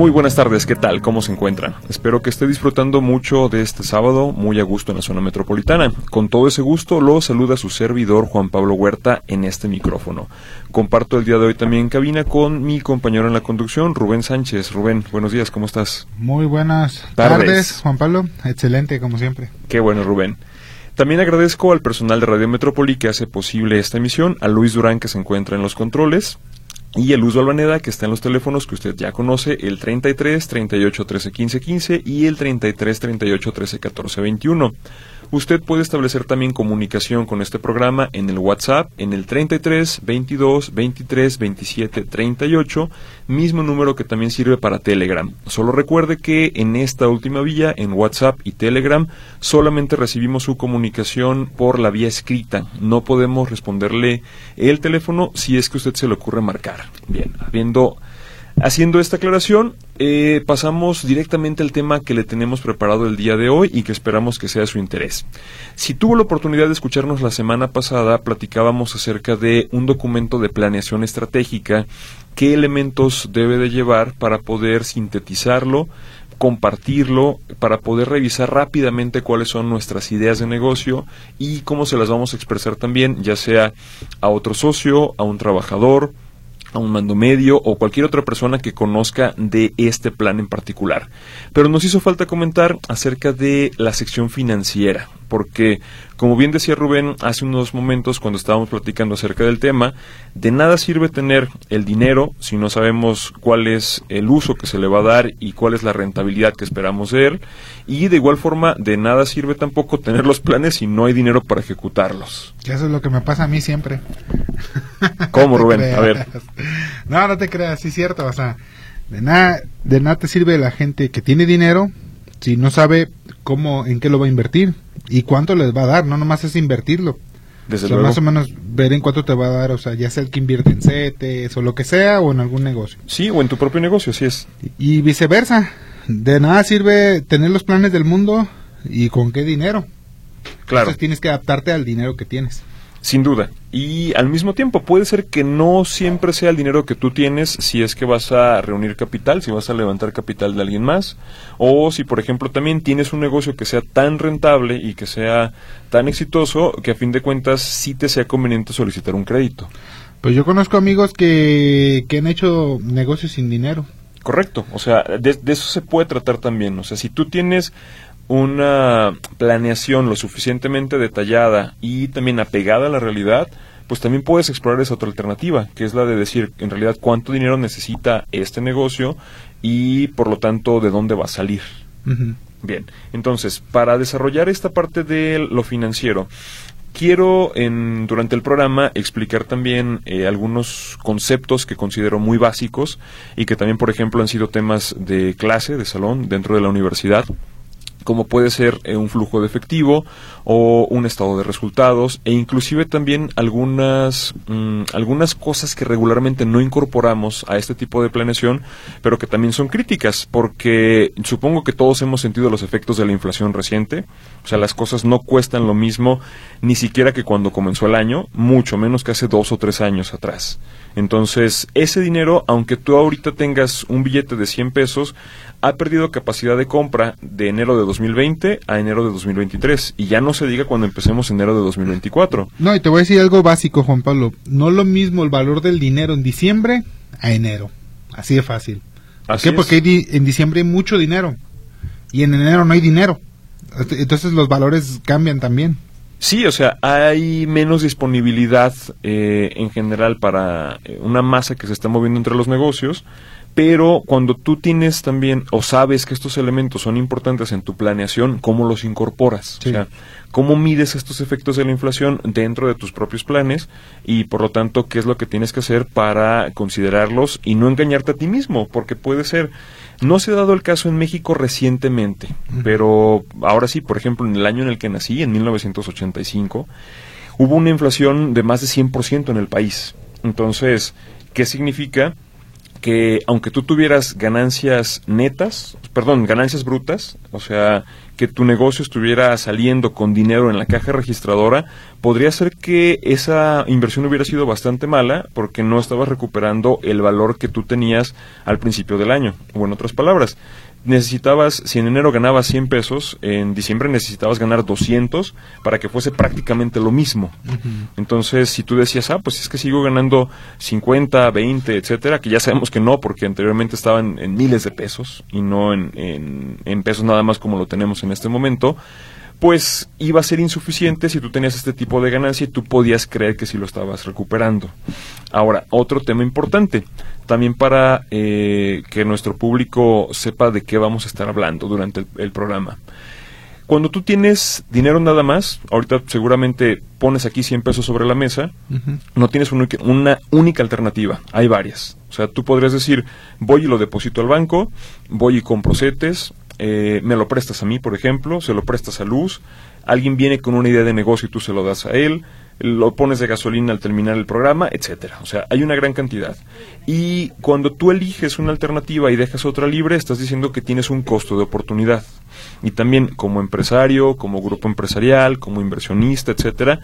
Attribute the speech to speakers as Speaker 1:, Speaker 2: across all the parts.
Speaker 1: Muy buenas tardes, ¿qué tal? ¿Cómo se encuentran? Espero que esté disfrutando mucho de este sábado, muy a gusto en la zona metropolitana. Con todo ese gusto, lo saluda su servidor Juan Pablo Huerta en este micrófono. Comparto el día de hoy también cabina con mi compañero en la conducción, Rubén Sánchez. Rubén, buenos días, ¿cómo estás?
Speaker 2: Muy buenas tardes, Juan Pablo. Excelente, como siempre.
Speaker 1: Qué bueno, Rubén. También agradezco al personal de Radio Metrópoli que hace posible esta emisión, a Luis Durán que se encuentra en los controles, y el uso Albaneda, que está en los teléfonos que usted ya conoce, el 33 38 13 15 15 y el 33 38 13 14 21. Usted puede establecer también comunicación con este programa en el WhatsApp en el 33 22 23 27 38, mismo número que también sirve para Telegram. Solo recuerde que en esta última vía, en WhatsApp y Telegram, solamente recibimos su comunicación por la vía escrita. No podemos responderle el teléfono si es que usted se le ocurre marcar. Bien, habiendo Haciendo esta aclaración, eh, pasamos directamente al tema que le tenemos preparado el día de hoy y que esperamos que sea su interés. Si tuvo la oportunidad de escucharnos la semana pasada, platicábamos acerca de un documento de planeación estratégica, qué elementos debe de llevar para poder sintetizarlo, compartirlo, para poder revisar rápidamente cuáles son nuestras ideas de negocio y cómo se las vamos a expresar también, ya sea a otro socio, a un trabajador, a un mando medio o cualquier otra persona que conozca de este plan en particular. Pero nos hizo falta comentar acerca de la sección financiera, porque como bien decía Rubén hace unos momentos cuando estábamos platicando acerca del tema, de nada sirve tener el dinero si no sabemos cuál es el uso que se le va a dar y cuál es la rentabilidad que esperamos de él. Y de igual forma, de nada sirve tampoco tener los planes si no hay dinero para ejecutarlos.
Speaker 2: Eso es lo que me pasa a mí siempre.
Speaker 1: ¿Cómo, Rubén? a ver.
Speaker 2: No, no te creas, sí es cierto. O sea, de nada, de nada te sirve la gente que tiene dinero si no sabe cómo, en qué lo va a invertir y cuánto les va a dar, no nomás es invertirlo.
Speaker 1: Desde
Speaker 2: o sea, Más o menos ver en cuánto te va a dar, o sea, ya sea el que invierte en CETES o lo que sea, o en algún negocio.
Speaker 1: Sí, o en tu propio negocio, así es.
Speaker 2: Y, viceversa. De nada sirve tener los planes del mundo y con qué dinero.
Speaker 1: Claro.
Speaker 2: Entonces tienes que adaptarte al dinero que tienes.
Speaker 1: Sin duda. Y al mismo tiempo, puede ser que no siempre sea el dinero que tú tienes si es que vas a reunir capital, si vas a levantar capital de alguien más, o si, por ejemplo, también tienes un negocio que sea tan rentable y que sea tan exitoso que a fin de cuentas sí te sea conveniente solicitar un crédito.
Speaker 2: Pues yo conozco amigos que, que han hecho negocios sin dinero.
Speaker 1: Correcto, o sea, de, de, eso se puede tratar también. O sea, si tú tienes una planeación lo suficientemente detallada y también apegada a la realidad, pues también puedes explorar esa otra alternativa, que es la de decir en realidad cuánto dinero necesita este negocio y por lo tanto de dónde va a salir.
Speaker 2: Uh -huh.
Speaker 1: Bien, entonces, para desarrollar esta parte de lo financiero, quiero en, durante el programa explicar también eh, algunos conceptos que considero muy básicos y que también, por ejemplo, han sido temas de clase, de salón, dentro de la universidad como puede ser eh, un flujo de efectivo o un estado de resultados e inclusive también algunas mmm, algunas cosas que regularmente no incorporamos a este tipo de planeación pero que también son críticas porque supongo que todos hemos sentido los efectos de la inflación reciente. O sea las cosas no cuestan lo mismo ni siquiera que cuando comenzó el año mucho menos que hace dos o tres años atrás. Entonces ese dinero aunque tú ahorita tengas un billete de 100 pesos ha perdido capacidad de compra de enero de 2020 a enero de 2023 y ya no se diga cuando empecemos enero de 2024.
Speaker 2: No, y te voy a decir algo básico, Juan Pablo. No lo mismo el valor del dinero en diciembre a enero. Así de fácil. ¿Por
Speaker 1: Así
Speaker 2: qué? Porque hay en diciembre hay mucho dinero y en enero no hay dinero. Entonces los valores cambian también.
Speaker 1: Sí, o sea, hay menos disponibilidad eh, en general para eh, una masa que se está moviendo entre los negocios, pero cuando tú tienes también o sabes que estos elementos son importantes en tu planeación, ¿cómo los incorporas?
Speaker 2: Sí.
Speaker 1: O sea, ¿cómo mides estos efectos de la inflación dentro de tus propios planes? Y por lo tanto, ¿qué es lo que tienes que hacer para considerarlos y no engañarte a ti mismo? Porque puede ser No se ha dado el caso en México recientemente, pero ahora sí, por ejemplo, en el año en el que nací, en 1985, hubo una inflación de más de 100% en el país. Entonces, ¿qué significa? Que aunque tú tuvieras ganancias netas, perdón, ganancias brutas, o sea, que tu negocio estuviera saliendo con dinero en la caja registradora, podría ser que esa inversión hubiera sido bastante mala porque no estabas recuperando el valor que tú tenías al principio del año. O en otras palabras, necesitabas, si en enero ganabas 100 pesos, en diciembre necesitabas ganar 200 para que fuese prácticamente lo mismo. Entonces, si tú decías, ah, pues es que sigo ganando 50, 20, etcétera, que ya sabemos que no, porque anteriormente estaban en miles de pesos y no en, en, en pesos nada más como lo tenemos en este momento, pues iba a ser insuficiente si tú tenías este tipo de ganancia y tú podías creer que sí lo estabas recuperando. Ahora, otro tema importante, también para eh, que nuestro público sepa de qué vamos a estar hablando durante el, programa. Cuando tú tienes dinero nada más, ahorita seguramente pones aquí 100 pesos sobre la mesa, no tienes una, una única alternativa, hay varias. O sea, tú podrías decir, voy y lo deposito al banco, voy y compro CETES, eh, me lo prestas a mí, por ejemplo, se lo prestas a Luz, alguien viene con una idea de negocio y tú se lo das a él, lo pones de gasolina al terminar el programa, etcétera. O sea, hay una gran cantidad. Y cuando tú eliges una alternativa y dejas otra libre, estás diciendo que tienes un costo de oportunidad. Y también como empresario, como grupo empresarial, como inversionista, etcétera,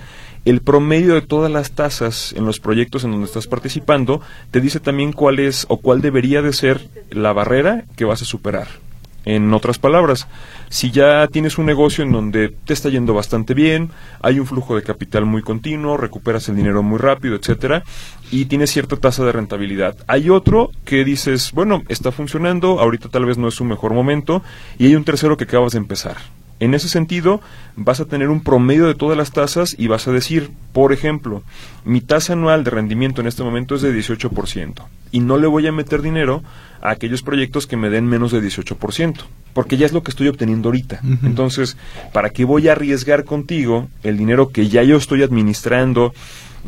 Speaker 1: el promedio de todas las tasas en los proyectos en donde estás participando te dice también cuál es o cuál debería de ser la barrera que vas a superar. En otras palabras, si ya tienes un negocio en donde te está yendo bastante bien, hay un flujo de capital muy continuo, recuperas el dinero muy rápido, etcétera, y tienes cierta tasa de rentabilidad. Hay otro que dices, bueno, está funcionando, ahorita tal vez no es su mejor momento, y hay un tercero que acabas de empezar. En ese sentido, vas a tener un promedio de todas las tasas y vas a decir, por ejemplo, mi tasa anual de rendimiento en este momento es de 18% y no le voy a meter dinero a aquellos proyectos que me den menos de 18%, porque ya es lo que estoy obteniendo ahorita. Entonces, ¿para qué voy a arriesgar contigo el dinero que ya yo estoy administrando?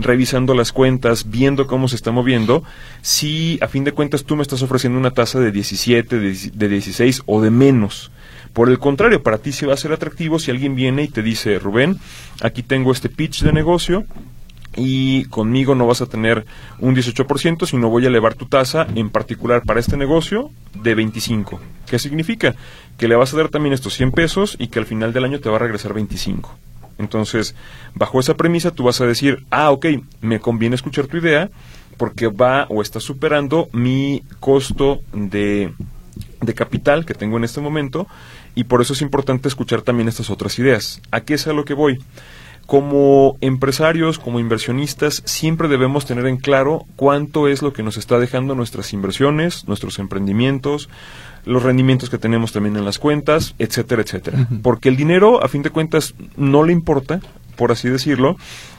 Speaker 1: revisando las cuentas, viendo cómo se está moviendo, si a fin de cuentas tú me estás ofreciendo una tasa de 17, de 16 o de menos. Por el contrario, para ti sí va a ser atractivo si alguien viene y te dice, Rubén, aquí tengo este pitch de negocio, y conmigo no vas a tener un 18%, sino voy a elevar tu tasa, en particular para este negocio, de 25. ¿Qué significa? Que le vas a dar también estos 100 pesos y que al final del año te va a regresar 25. Entonces, bajo esa premisa, tú vas a decir, ah, ok, me conviene escuchar tu idea porque va o está superando mi costo de, de capital que tengo en este momento y por eso es importante escuchar también estas otras ideas. ¿A qué es a lo que voy? Como empresarios, como inversionistas, siempre debemos tener en claro cuánto es lo que nos está dejando nuestras inversiones, nuestros emprendimientos, los rendimientos que tenemos también en las cuentas, etcétera, etcétera. Porque el dinero, a fin de cuentas, no le importa, por así decirlo,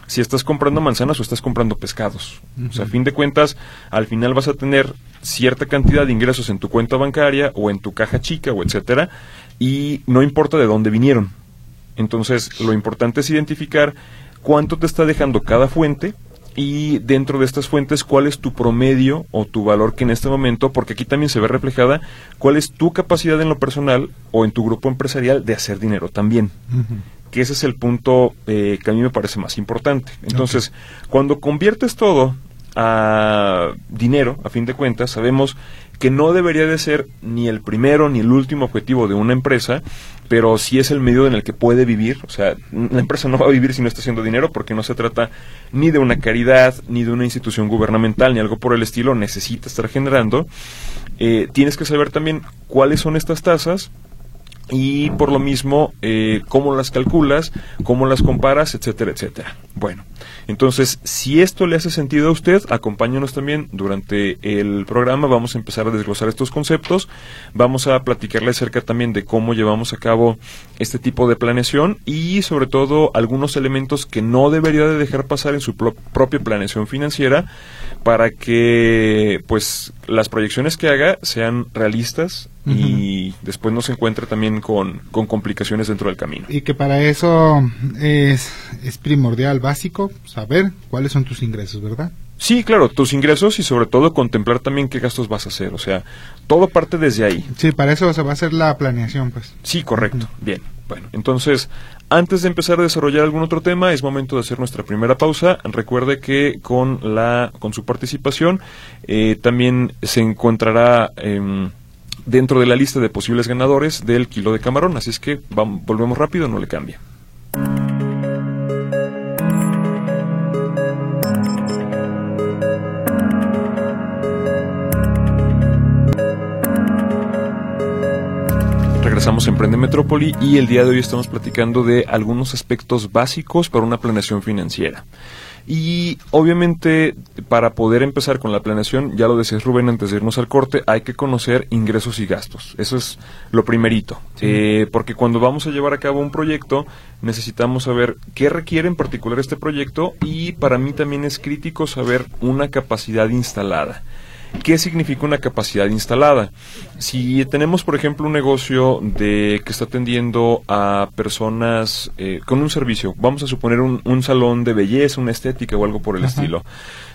Speaker 1: si estás comprando manzanas o estás comprando pescados. O sea, a fin de cuentas, al final vas a tener cierta cantidad de ingresos en tu cuenta bancaria o en tu caja chica o etcétera, y no importa de dónde vinieron. Entonces, lo importante es identificar cuánto te está dejando cada fuente y dentro de estas fuentes cuál es tu promedio o tu valor que en este momento, porque aquí también se ve reflejada cuál es tu capacidad en lo personal o en tu grupo empresarial de hacer dinero también. Que ese es el punto eh, que a mí me parece más importante. Entonces, cuando conviertes todo a dinero, a fin de cuentas, sabemos que no debería de ser ni el primero ni el último objetivo de una empresa, pero sí es el medio en el que puede vivir. O sea, la empresa no va a vivir si no está haciendo dinero porque no se trata ni de una caridad, ni de una institución gubernamental, ni algo por el estilo, necesita estar generando. Eh, tienes que saber también cuáles son estas tasas y por lo mismo eh, cómo las calculas, cómo las comparas, etcétera, etcétera. Bueno, entonces si esto le hace sentido a usted, acompáñanos también durante el programa, vamos a empezar a desglosar estos conceptos, vamos a platicarle acerca también de cómo llevamos a cabo este tipo de planeación y sobre todo algunos elementos que no debería de dejar pasar en su propia planeación financiera para que pues las proyecciones que haga sean realistas y después no se encuentre también con, complicaciones dentro del camino.
Speaker 2: Y que para eso es, es primordial, básico, saber cuáles son tus ingresos, ¿verdad?
Speaker 1: Sí, claro, tus ingresos y sobre todo contemplar también qué gastos vas a hacer. O sea, todo parte desde ahí.
Speaker 2: Sí, para eso se va a hacer la planeación, pues.
Speaker 1: Sí, correcto. Bien. Bueno, entonces, antes de empezar a desarrollar algún otro tema, es momento de hacer nuestra primera pausa. Recuerde que con la con su participación eh, también se encontrará em, dentro de la lista de posibles ganadores del kilo de camarón. Así es que volvemos rápido, no le cambia. Regresamos en Emprende Metrópoli y el día de hoy estamos platicando de algunos aspectos básicos para una planeación financiera. Y obviamente para poder empezar con la planeación, ya lo decías Rubén antes de irnos al corte, hay que conocer ingresos y gastos. Eso es lo primerito. Eh, porque cuando vamos a llevar a cabo un proyecto, necesitamos saber qué requiere en particular este proyecto y para mí también es crítico saber una capacidad instalada. ¿Qué significa una capacidad instalada? Si tenemos, por ejemplo, un negocio de que está atendiendo a personas eh, con un servicio, vamos a suponer un, salón de belleza, una estética o algo por el estilo.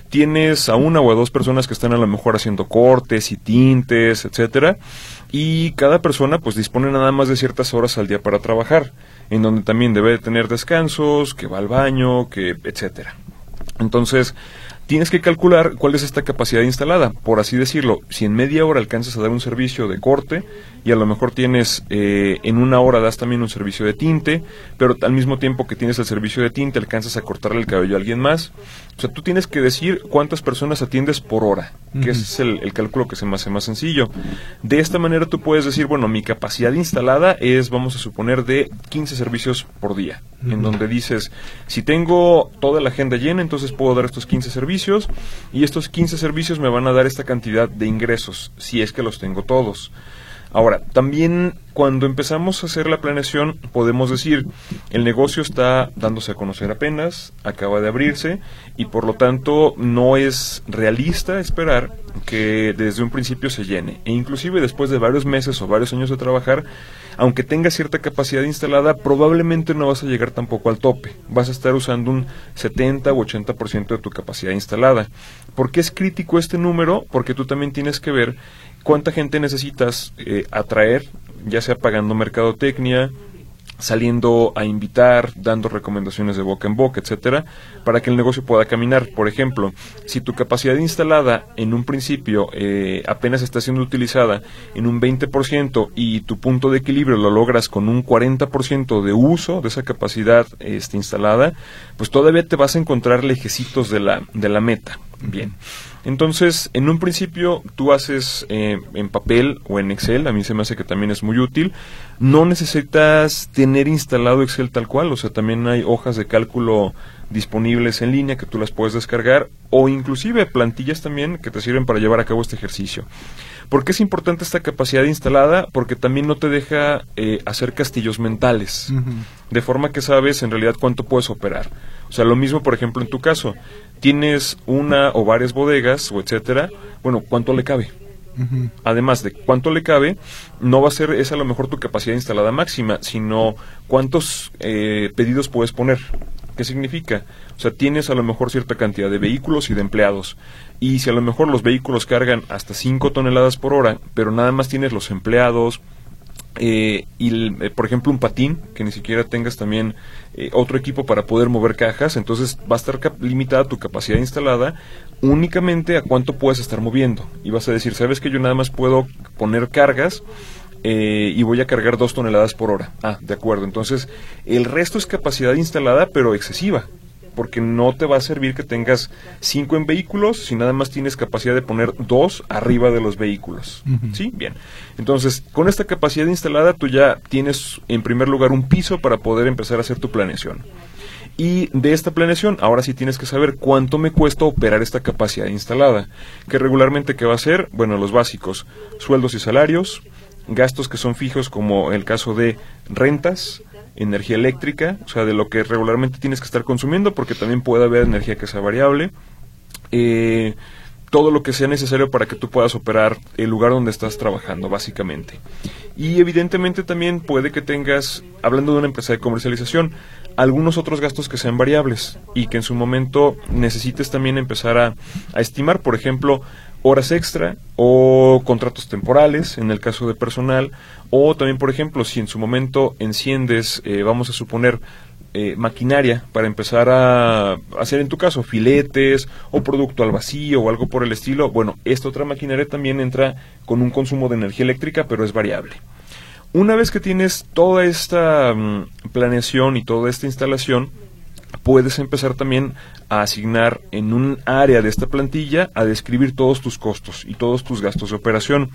Speaker 1: Tienes a una o a dos personas que están a lo mejor haciendo cortes y tintes, etcétera, y cada persona pues dispone nada más de ciertas horas al día para trabajar, en donde también debe tener descansos, que va al baño, que etcétera. Entonces, tienes que calcular cuál es esta capacidad instalada. Por así decirlo, si en media hora alcanzas a dar un servicio de corte y a lo mejor tienes eh, en una hora das también un servicio de tinte, pero al mismo tiempo que tienes el servicio de tinte alcanzas a cortarle el cabello a alguien más. O sea, tú tienes que decir cuántas personas atiendes por hora, que ese es el, cálculo que se me hace más sencillo. De esta manera tú puedes decir, bueno, mi capacidad instalada es, vamos a suponer, de 15 servicios por día, en donde dices, si tengo toda la agenda llena, entonces puedo dar estos 15 servicios y estos 15 servicios me van a dar esta cantidad de ingresos, si es que los tengo todos. Ahora, también cuando empezamos a hacer la planeación podemos decir, el negocio está dándose a conocer apenas, acaba de abrirse y por lo tanto no es realista esperar que desde un principio se llene. E inclusive después de varios meses o varios años de trabajar, aunque tenga cierta capacidad instalada, probablemente no vas a llegar tampoco al tope. Vas a estar usando un 70 u 80% de tu capacidad instalada. ¿Por qué es crítico este número? Porque tú también tienes que ver cuánta gente necesitas eh, atraer, ya sea pagando mercadotecnia, saliendo a invitar, dando recomendaciones de boca en boca, etcétera, para que el negocio pueda caminar. Por ejemplo, si tu capacidad instalada en un principio eh, apenas está siendo utilizada en un 20% y tu punto de equilibrio lo logras con un 40% de uso de esa capacidad este, instalada, pues todavía te vas a encontrar lejecitos de la, de la meta. Bien. Entonces, en un principio tú haces eh, en papel o en Excel, a mí se me hace que también es muy útil. No necesitas tener instalado Excel tal cual, o sea, también hay hojas de cálculo disponibles en línea que tú las puedes descargar o inclusive plantillas también que te sirven para llevar a cabo este ejercicio. ¿Por qué es importante esta capacidad instalada? Porque también no te deja eh, hacer castillos mentales, de forma que sabes en realidad cuánto puedes operar. O sea, lo mismo, por ejemplo, en tu caso, tienes una o varias bodegas o etcétera, bueno, ¿cuánto le cabe? Además de cuánto le cabe, no va a ser esa a lo mejor tu capacidad instalada máxima, sino cuántos eh, pedidos puedes poner. ¿Qué significa? O sea, tienes a lo mejor cierta cantidad de vehículos y de empleados. Y si a lo mejor los vehículos cargan hasta 5 toneladas por hora, pero nada más tienes los empleados, eh, y eh, por ejemplo un patín que ni siquiera tengas también eh, otro equipo para poder mover cajas entonces va a estar limitada tu capacidad instalada únicamente a cuánto puedes estar moviendo y vas a decir sabes que yo nada más puedo poner cargas y voy a cargar dos toneladas por hora ah de acuerdo entonces el resto es capacidad instalada pero excesiva porque no te va a servir que tengas cinco en vehículos si nada más tienes capacidad de poner dos arriba de los vehículos. ¿Sí? Bien. Entonces, con esta capacidad instalada, tú ya tienes en primer lugar un piso para poder empezar a hacer tu planeación. Y de esta planeación, ahora sí tienes que saber cuánto me cuesta operar esta capacidad instalada. Que regularmente, ¿qué va a ser? Bueno, los básicos, sueldos y salarios, gastos que son fijos como el caso de rentas, energía eléctrica, o sea, de lo que regularmente tienes que estar consumiendo, porque también puede haber energía que sea variable. Eh, todo lo que sea necesario para que tú puedas operar el lugar donde estás trabajando, básicamente. Y evidentemente también puede que tengas, hablando de una empresa de comercialización, algunos otros gastos que sean variables y que en su momento necesites también empezar a, a estimar, por ejemplo, horas extra o contratos temporales en el caso de personal. O también por ejemplo si en su momento enciendes eh, vamos a suponer eh, maquinaria para empezar a hacer en tu caso filetes o producto al vacío o algo por el estilo bueno esta otra maquinaria también entra con un consumo de energía eléctrica pero es variable. Una vez que tienes toda esta mm, planeación y toda esta instalación puedes empezar también a asignar en un área de esta plantilla a describir todos tus costos y todos tus gastos de operación,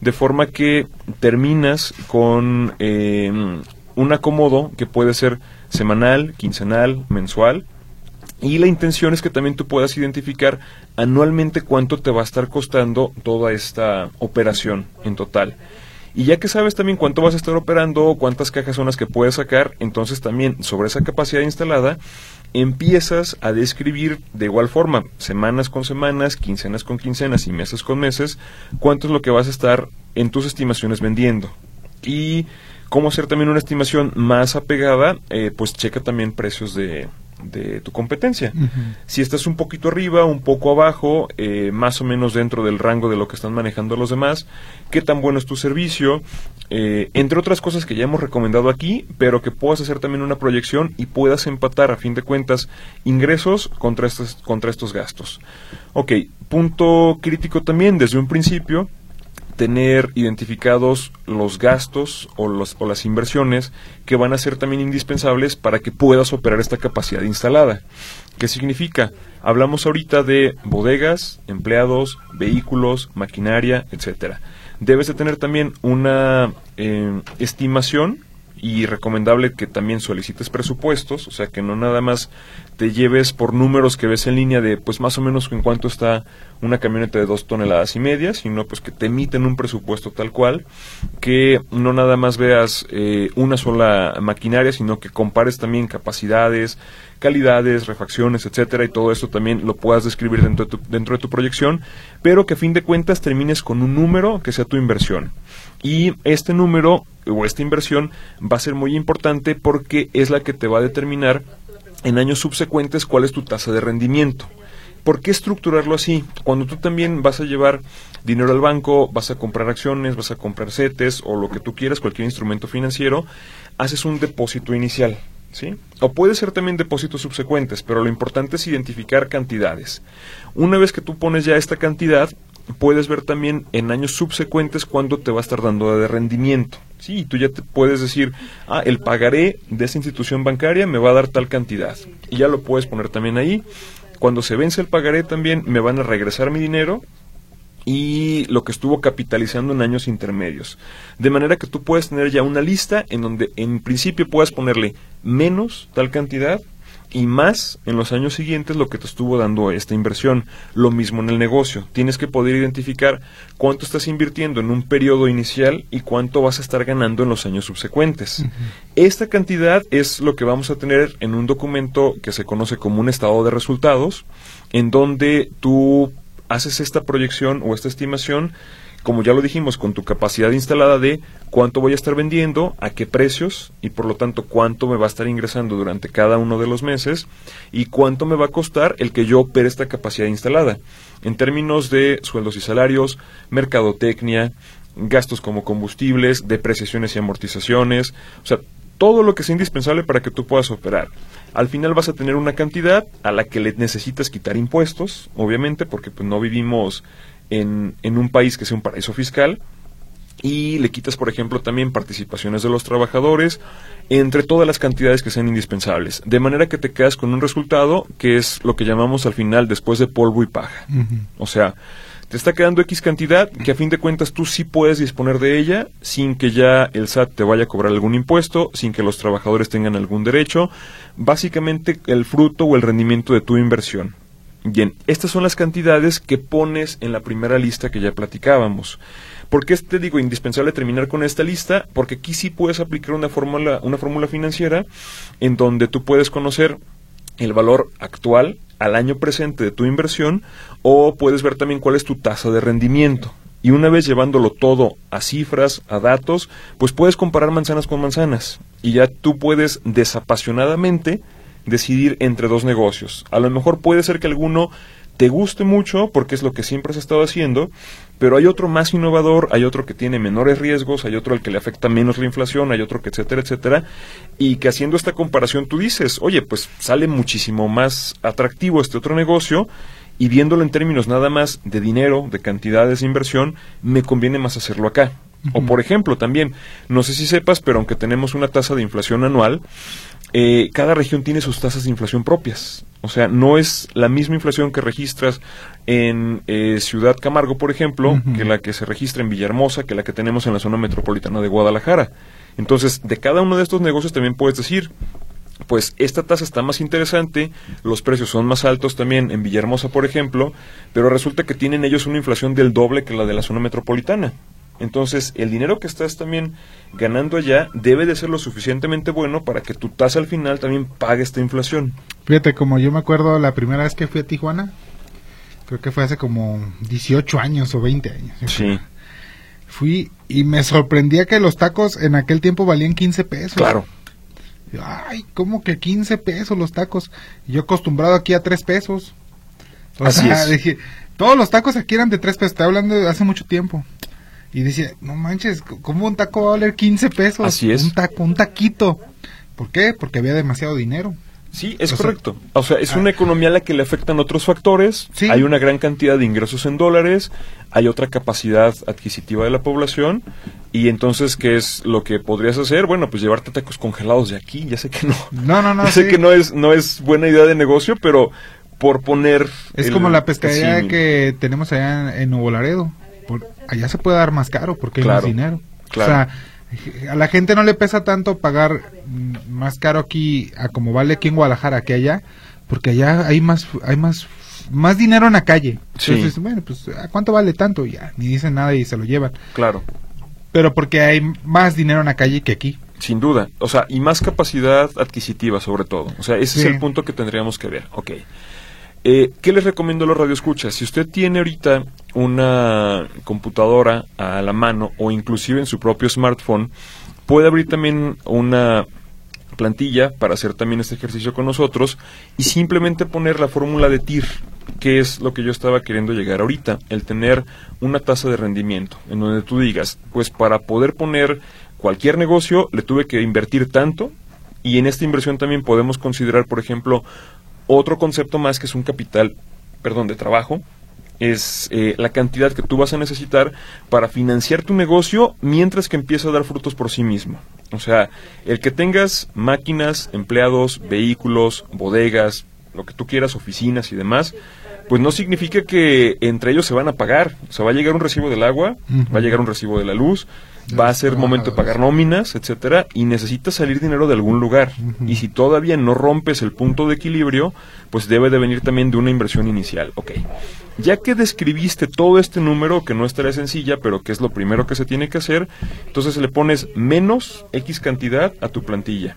Speaker 1: de forma que terminas con em, un acomodo que puede ser semanal, quincenal, mensual, y la intención es que también tú puedas identificar anualmente cuánto te va a estar costando toda esta operación en total. Y ya que sabes también cuánto vas a estar operando, cuántas cajas son las que puedes sacar, entonces también sobre esa capacidad instalada empiezas a describir de igual forma, semanas con semanas, quincenas con quincenas y meses con meses, cuánto es lo que vas a estar en tus estimaciones vendiendo. Y cómo hacer también una estimación más apegada, eh, pues checa también precios de, de tu competencia. Si estás un poquito arriba, un poco abajo, eh, más o menos dentro del rango de lo que están manejando los demás, qué tan bueno es tu servicio, eh, entre otras cosas que ya hemos recomendado aquí, pero que puedas hacer también una proyección y puedas empatar a fin de cuentas ingresos contra estos, contra estos gastos. Ok, punto crítico también desde un principio tener identificados los gastos o, o las inversiones que van a ser también indispensables para que puedas operar esta capacidad instalada. ¿Qué significa? Hablamos ahorita de bodegas, empleados, vehículos, maquinaria, etcétera. Debes de tener también una eh, estimación y recomendable que también solicites presupuestos, o sea que no nada más te lleves por números que ves en línea de pues más o menos en cuánto está una camioneta de dos toneladas y media, sino pues que te emiten un presupuesto tal cual, que no nada más veas eh, una sola maquinaria, sino que compares también capacidades, calidades, refacciones, etcétera, y todo esto también lo puedas describir dentro de tu, dentro de tu proyección, pero que a fin de cuentas termines con un número que sea tu inversión. Y este número o esta inversión va a ser muy importante porque es la que te va a determinar en años subsecuentes cuál es tu tasa de rendimiento. ¿Por qué estructurarlo así? Cuando tú también vas a llevar dinero al banco, vas a comprar acciones, vas a comprar CETES o lo que tú quieras, cualquier instrumento financiero, haces un depósito inicial. ¿Sí? O puede ser también depósitos subsecuentes, pero lo importante es identificar cantidades. Una vez que tú pones ya esta cantidad, puedes ver también en años subsecuentes cuándo te va a estar dando de rendimiento. Sí, tú ya te puedes decir, ah, el pagaré de esa institución bancaria me va a dar tal cantidad. Y ya lo puedes poner también ahí. Cuando se vence el pagaré también me van a regresar mi dinero y lo que estuvo capitalizando en años intermedios. De manera que tú puedes tener ya una lista en donde en principio puedas ponerle menos tal cantidad y más en los años siguientes lo que te estuvo dando esta inversión. Lo mismo en el negocio. Tienes que poder identificar cuánto estás invirtiendo en un periodo inicial y cuánto vas a estar ganando en los años subsecuentes. Esta cantidad es lo que vamos a tener en un documento que se conoce como un estado de resultados, en donde tú haces esta proyección o esta estimación como ya lo dijimos, con tu capacidad instalada de cuánto voy a estar vendiendo, a qué precios y por lo tanto cuánto me va a estar ingresando durante cada uno de los meses y cuánto me va a costar el que yo opere esta capacidad instalada. En términos de sueldos y salarios, mercadotecnia, gastos como combustibles, depreciaciones y amortizaciones, o sea, todo lo que sea indispensable para que tú puedas operar. Al final vas a tener una cantidad a la que le necesitas quitar impuestos, obviamente, porque pues no vivimos en, en un país que sea un paraíso fiscal y le quitas, por ejemplo, también participaciones de los trabajadores, entre todas las cantidades que sean indispensables. De manera que te quedas con un resultado que es lo que llamamos al final después de polvo y paja. O sea, te está quedando X cantidad que a fin de cuentas tú sí puedes disponer de ella sin que ya el SAT te vaya a cobrar algún impuesto, sin que los trabajadores tengan algún derecho. Básicamente el fruto o el rendimiento de tu inversión. Bien, estas son las cantidades que pones en la primera lista que ya platicábamos. ¿Por qué te digo indispensable terminar con esta lista? Porque aquí sí puedes aplicar una fórmula, una fórmula financiera en donde tú puedes conocer el valor actual al año presente de tu inversión o puedes ver también cuál es tu tasa de rendimiento. Y una vez llevándolo todo a cifras, a datos, pues puedes comparar manzanas con manzanas. Y ya tú puedes desapasionadamente decidir entre dos negocios. A lo mejor puede ser que alguno te guste mucho porque es lo que siempre has estado haciendo, pero hay otro más innovador, hay otro que tiene menores riesgos, hay otro al que le afecta menos la inflación, hay otro que etcétera, etcétera, y que haciendo esta comparación tú dices, oye, pues sale muchísimo más atractivo este otro negocio y viéndolo en términos nada más de dinero, de cantidades de inversión, me conviene más hacerlo acá. O por ejemplo, también, no sé si sepas, pero aunque tenemos una tasa de inflación anual, eh, cada región tiene sus tasas de inflación propias. O sea, no es la misma inflación que registras en eh, Ciudad Camargo, por ejemplo, que la que se registra en Villahermosa, que la que tenemos en la zona metropolitana de Guadalajara. Entonces, de cada uno de estos negocios también puedes decir, pues esta tasa está más interesante, los precios son más altos también en Villahermosa, por ejemplo, pero resulta que tienen ellos una inflación del doble que la de la zona metropolitana. Entonces, el dinero que estás también ganando allá debe de ser lo suficientemente bueno para que tu tasa al final también pague esta inflación.
Speaker 2: Fíjate, como yo me acuerdo la primera vez que fui a Tijuana, creo que fue hace como 18 años o 20 años.
Speaker 1: Sí.
Speaker 2: Fui y me sorprendía que los tacos en aquel tiempo valían 15 pesos.
Speaker 1: Claro.
Speaker 2: Ay, ¿cómo que 15 pesos los tacos? Yo acostumbrado aquí a 3 pesos. O
Speaker 1: Así
Speaker 2: sea,
Speaker 1: es.
Speaker 2: dije, todos los tacos aquí eran de 3 pesos. Estoy hablando de hace mucho tiempo. Y decía, no manches, ¿cómo un taco va a valer 15 pesos?
Speaker 1: Así es.
Speaker 2: Un taco, un taquito. ¿Por qué? Porque había demasiado dinero.
Speaker 1: Sí, es
Speaker 2: O sea,
Speaker 1: correcto. O sea, es
Speaker 2: ah.
Speaker 1: una economía a la que le afectan otros factores.
Speaker 2: Sí.
Speaker 1: Hay una gran cantidad de ingresos en dólares, hay otra capacidad adquisitiva de la población. Y entonces, ¿qué es lo que podrías hacer? Bueno, pues llevarte tacos congelados de aquí. Ya sé que no.
Speaker 2: No, no, no.
Speaker 1: ya sé que no es, no es buena idea de negocio, pero por poner.
Speaker 2: Es
Speaker 1: el-
Speaker 2: como la pescadería que tenemos allá en, en Nuevo Laredo. Por- allá se puede dar más caro porque hay más dinero.
Speaker 1: claro.
Speaker 2: O sea, a la gente no le pesa tanto pagar más caro aquí a como vale aquí en Guadalajara que allá, porque allá hay más hay más más dinero en la calle.
Speaker 1: Sí.
Speaker 2: Entonces, bueno, pues ¿a cuánto vale tanto? Ya, ni dicen nada y se lo llevan.
Speaker 1: Claro.
Speaker 2: Pero porque hay más dinero en la calle que aquí.
Speaker 1: Sin duda. O sea, y más capacidad adquisitiva, sobre todo. O sea, ese
Speaker 2: Sí.
Speaker 1: es el punto que tendríamos que ver. Ok. Eh, ¿Qué les recomiendo a los radioescuchas? Si usted tiene ahorita una computadora a la mano o inclusive en su propio smartphone, puede abrir también una plantilla para hacer también este ejercicio con nosotros y simplemente poner la fórmula de TIR, que es lo que yo estaba queriendo llegar ahorita, el tener una tasa de rendimiento, en donde tú digas, pues para poder poner cualquier negocio le tuve que invertir tanto y en esta inversión también podemos considerar, por ejemplo, otro concepto más que es un capital, perdón, de trabajo, es eh, la cantidad que tú vas a necesitar para financiar tu negocio mientras que empieza a dar frutos por sí mismo. O sea, el que tengas máquinas, empleados, vehículos, bodegas, lo que tú quieras, oficinas y demás, pues no significa que entre ellos se van a pagar. O sea, va a llegar un recibo del agua, va a llegar un recibo de la luz, va a ser momento de pagar nóminas, etcétera, y necesitas salir dinero de algún lugar. Y si todavía no rompes el punto de equilibrio, pues debe de venir también de una inversión inicial. Ok. Ya que describiste todo este número, que no es tarea sencilla, pero que es lo primero que se tiene que hacer, entonces le pones menos X cantidad a tu plantilla.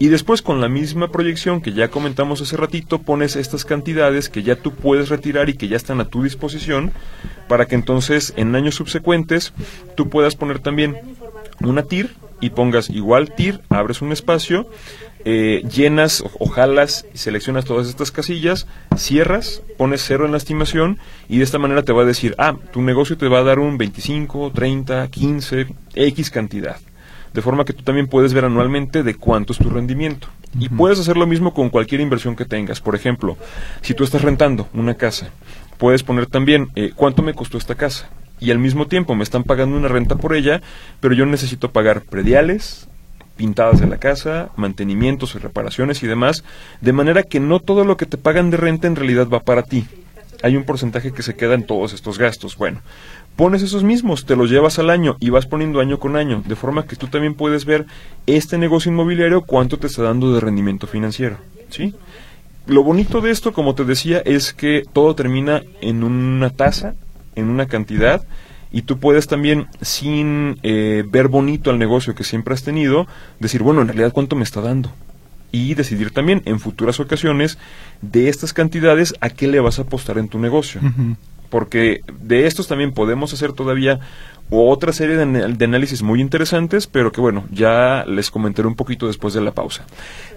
Speaker 1: Y después con la misma proyección que ya comentamos hace ratito, pones estas cantidades que ya tú puedes retirar y que ya están a tu disposición para que entonces en años subsecuentes tú puedas poner también una TIR y pongas igual TIR, abres un espacio, eh, llenas o, jalas y seleccionas todas estas casillas, cierras, pones cero en la estimación y de esta manera te va a decir, ah, tu negocio te va a dar un 25, 30, 15, X cantidad de forma que tú también puedes ver anualmente de cuánto es tu rendimiento. Y puedes hacer lo mismo con cualquier inversión que tengas. Por ejemplo, si tú estás rentando una casa, puedes poner también eh, cuánto me costó esta casa. Y al mismo tiempo me están pagando una renta por ella, pero yo necesito pagar prediales, pintadas de la casa, mantenimientos y reparaciones y demás, de manera que no todo lo que te pagan de renta en realidad va para ti. Hay un porcentaje que se queda en todos estos gastos. Bueno, pones esos mismos, te los llevas al año y vas poniendo año con año, de forma que tú también puedes ver este negocio inmobiliario cuánto te está dando de rendimiento financiero, ¿sí? Lo bonito de esto, como te decía, es que todo termina en una tasa, en una cantidad, y tú puedes también, sin eh, ver bonito al negocio que siempre has tenido, decir, bueno, en realidad cuánto me está dando. Y decidir también en futuras ocasiones de estas cantidades a qué le vas a apostar en tu negocio. Porque de estos también podemos hacer todavía otra serie de, análisis muy interesantes, pero que bueno, ya les comentaré un poquito después de la pausa.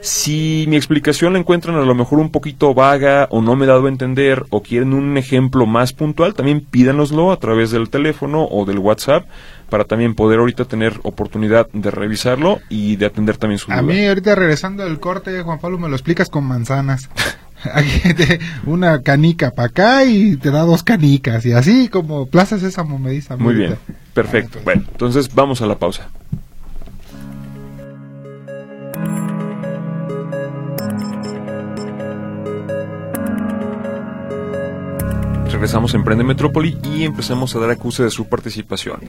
Speaker 1: Si mi explicación la encuentran a lo mejor un poquito vaga o no me he dado a entender o quieren un ejemplo más puntual, también pídanoslo a través del teléfono o del WhatsApp para también poder ahorita tener oportunidad de revisarlo y de atender también su
Speaker 2: A mí ahorita regresando del corte, Juan Pablo, me lo explicas con manzanas. una canica para acá y te da dos canicas y así como Plaza esa me dice.
Speaker 1: Muy bien, perfecto. Bueno, entonces vamos a la pausa. Regresamos a Emprende Metrópoli y empezamos a dar acuse de su participación.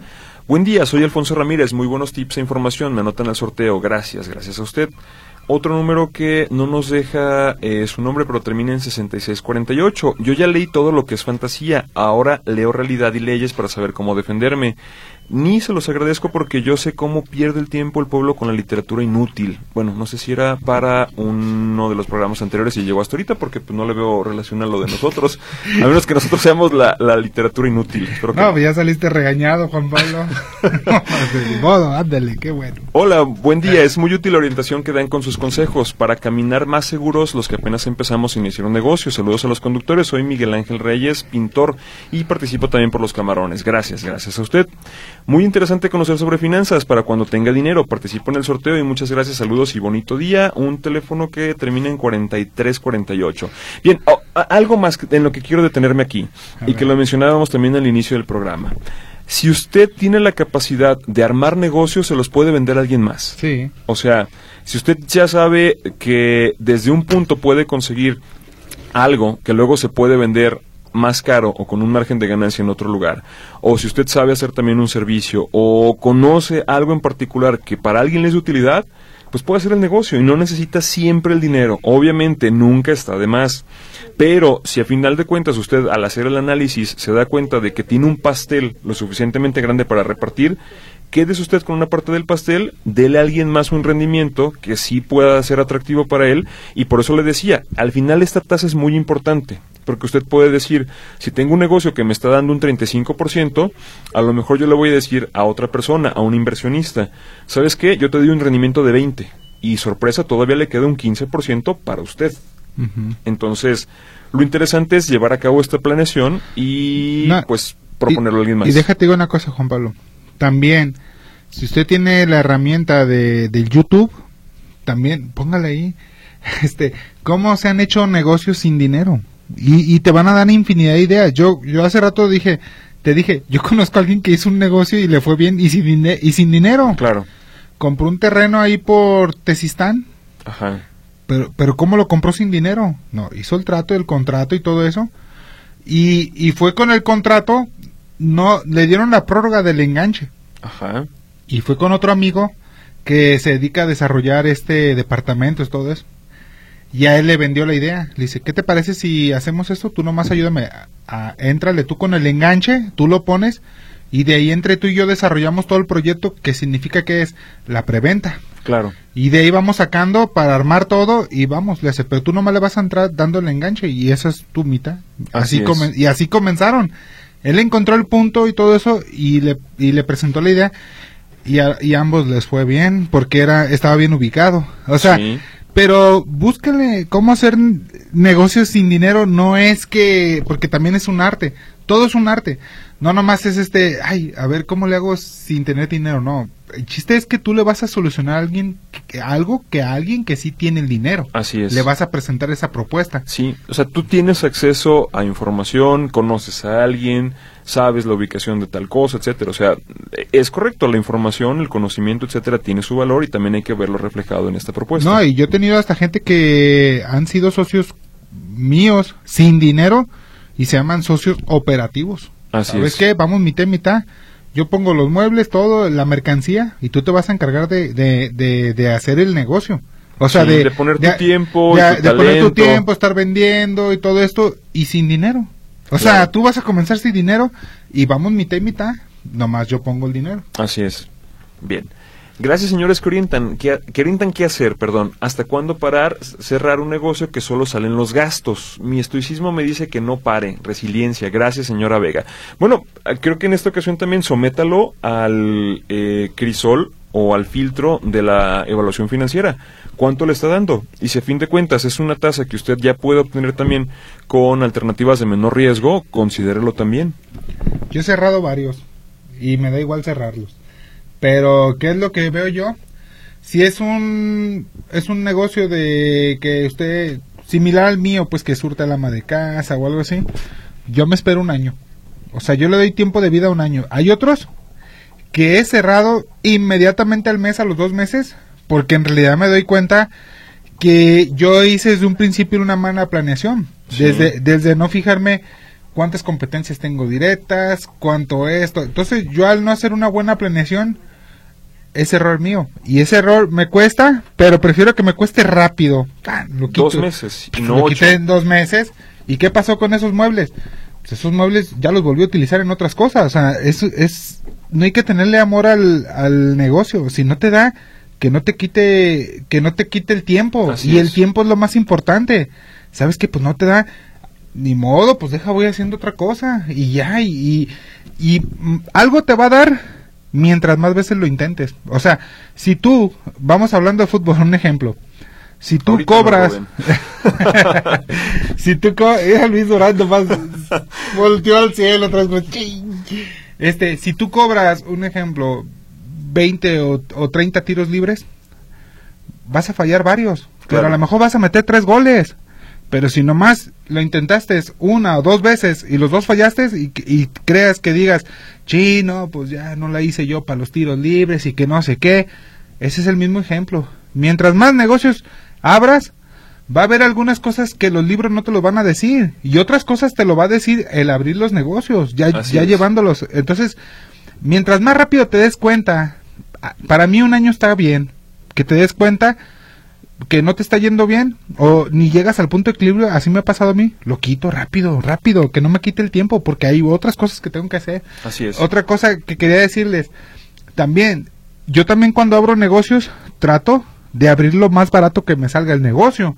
Speaker 1: Buen día, soy Alfonso Ramírez. Muy buenos tips e información. Me anotan al sorteo. Gracias, gracias a usted. Otro número que no nos deja eh, su nombre, pero termina en 6648. Yo ya leí todo lo que es fantasía. Ahora leo realidad y leyes para saber cómo defenderme ni se los agradezco porque yo sé cómo pierde el tiempo el pueblo con la literatura inútil. Bueno, no sé si era para uno de los programas anteriores y llegó hasta ahorita porque pues, no le veo relación a lo de nosotros, a menos que nosotros seamos la, literatura inútil.
Speaker 2: no, pues ya saliste regañado, Juan Pablo. de modo, ándale, qué bueno.
Speaker 1: Hola, buen día. Es muy útil la orientación que dan con sus consejos para caminar más seguros los que apenas empezamos a iniciar un negocio. Saludos a los conductores. Soy Miguel Ángel Reyes, pintor y participo también por los camarones. Gracias, gracias a usted. Muy interesante conocer sobre finanzas para cuando tenga dinero. Participo en el sorteo y muchas gracias, saludos y bonito día. Un teléfono que termina en 4348. Bien, oh, algo más en lo que quiero detenerme aquí y que lo mencionábamos también al inicio del programa. Si usted tiene la capacidad de armar negocios, se los puede vender a alguien más.
Speaker 2: Sí.
Speaker 1: O sea, si usted ya sabe que desde un punto puede conseguir algo que luego se puede vender más caro o con un margen de ganancia en otro lugar, o si usted sabe hacer también un servicio o conoce algo en particular que para alguien le es de utilidad, pues puede hacer el negocio y no necesita siempre el dinero. Obviamente nunca está de más. Pero si a final de cuentas usted al hacer el análisis se da cuenta de que tiene un pastel lo suficientemente grande para repartir, quédese usted con una parte del pastel, dele a alguien más un rendimiento que sí pueda ser atractivo para él y por eso le decía, al final esta tasa es muy importante porque usted puede decir, si tengo un negocio que me está dando un 35%, a lo mejor yo le voy a decir a otra persona, a un inversionista, ¿sabes qué? Yo te doy un rendimiento de 20 y sorpresa, todavía le queda un 15% para usted. Entonces, lo interesante es llevar a cabo esta planeación y pues proponerlo a alguien más.
Speaker 2: Y déjate digo una cosa, Juan Pablo. También, si usted tiene la herramienta de, del YouTube, también póngale ahí, este, cómo se han hecho negocios sin dinero. Y, te van a dar infinidad de ideas. Yo, yo hace rato dije, te dije, yo conozco a alguien que hizo un negocio y le fue bien y sin, y sin dinero.
Speaker 1: Claro.
Speaker 2: Compró un terreno ahí por Tesistán.
Speaker 1: Ajá.
Speaker 2: Pero, pero ¿cómo lo compró sin dinero? No, hizo el trato, el contrato y todo eso. Y, y fue con el contrato, no, le dieron la prórroga del enganche.
Speaker 1: Ajá.
Speaker 2: Y fue con otro amigo que se dedica a desarrollar este departamentos, todo eso. Y a él le vendió la idea. Le dice, ¿qué te parece si hacemos esto? Tú nomás ayúdame. A, éntrale tú con el enganche, tú lo pones y de ahí entre tú y yo desarrollamos todo el proyecto que significa que es la preventa.
Speaker 1: Claro.
Speaker 2: Y de ahí vamos sacando para armar todo y vamos, le hace, pero tú nomás le vas a entrar dando el enganche y esa es tu mitad. Así, y así comenzaron. Él encontró el punto y todo eso y le, y le presentó la idea y a y ambos les fue bien porque era estaba bien ubicado. O sea, pero búsquenle cómo hacer negocios sin dinero. No es que, porque también es un arte. Todo es un arte. No nomás es este, ay, a ver cómo le hago sin tener dinero. No, el chiste es que tú le vas a solucionar a alguien que, algo que a alguien que sí tiene el dinero.
Speaker 1: Así es.
Speaker 2: Le vas a presentar esa propuesta.
Speaker 1: Sí, o sea, tú tienes acceso a información, conoces a alguien, sabes la ubicación de tal cosa, etcétera. O sea, es correcto, la información, el conocimiento, etcétera, tiene su valor y también hay que verlo reflejado en esta propuesta.
Speaker 2: No, y yo he tenido hasta gente que han sido socios míos sin dinero y se llaman socios operativos.
Speaker 1: Así
Speaker 2: ¿Sabes
Speaker 1: es.
Speaker 2: qué? Vamos mitad mitad. Yo pongo los muebles, todo, la mercancía, y tú te vas a encargar de, de, de, hacer el negocio. O sea, de,
Speaker 1: poner tu tiempo,
Speaker 2: de, poner tu tiempo, estar vendiendo y todo esto, y sin dinero. O sea, tú vas a comenzar sin dinero y vamos mitad y mitad, nomás yo pongo el dinero.
Speaker 1: Así es. Bien. Gracias, señores que orientan, que, orientan qué hacer, perdón. ¿Hasta cuándo parar, cerrar un negocio que solo salen los gastos? Mi estoicismo me dice que no pare. Resiliencia. Gracias, señora Vega. Bueno, creo que en esta ocasión también sométalo al eh, crisol o al filtro de la evaluación financiera. ¿Cuánto le está dando? Y si a fin de cuentas es una tasa que usted ya puede obtener también con alternativas de menor riesgo, considérelo también.
Speaker 2: Yo he cerrado varios y me da igual cerrarlos. Pero, ¿qué es lo que veo yo? Si es un, es un negocio de que usted, similar al mío, pues que surta la ama de casa o algo así, yo me espero un año. O sea, yo le doy tiempo de vida un año. Hay otros que he cerrado inmediatamente al mes, a los dos meses, porque en realidad me doy cuenta que yo hice desde un principio una mala planeación, desde, desde no fijarme cuántas competencias tengo directas, cuánto esto. Entonces yo al no hacer una buena planeación, es error mío. Y ese error me cuesta, pero prefiero que me cueste rápido.
Speaker 1: dos meses.
Speaker 2: Y no lo quité en dos meses. ¿Y qué pasó con esos muebles? Pues esos muebles ya los volví a utilizar en otras cosas. O sea, es, es no hay que tenerle amor al, al negocio. Si no te da, que no te quite, que no te quite el tiempo. y el tiempo es lo más importante. ¿Sabes que Pues no te da, ni modo, pues deja, voy haciendo otra cosa. Y ya, y, y, mm, algo te va a dar mientras más veces lo intentes. O sea, si tú, vamos hablando de fútbol, un ejemplo. Si tú cobras, si tú cobras, Luis Durán más volteó al cielo, otra vez, este, si tú cobras, un ejemplo, 20 o, o 30 tiros libres, vas a fallar varios. Pero a lo mejor vas a meter tres goles. Pero si nomás lo intentaste una o dos veces y los dos fallaste y, creas que digas, chino, pues ya no la hice yo para los tiros libres y que no sé qué, ese es el mismo ejemplo. Mientras más negocios abras, va a haber algunas cosas que los libros no te lo van a decir y otras cosas te lo va a decir el abrir los negocios, ya, ya llevándolos. Entonces, mientras más rápido te des cuenta, para mí un año está bien, que te des cuenta que no te está yendo bien o ni llegas al punto de equilibrio, así me ha pasado a mí, lo quito rápido, rápido, que no me quite el tiempo porque hay otras cosas que tengo que hacer.
Speaker 1: Así es.
Speaker 2: Otra cosa que quería decirles, también, yo también cuando abro negocios trato de abrir lo más barato que me salga el negocio.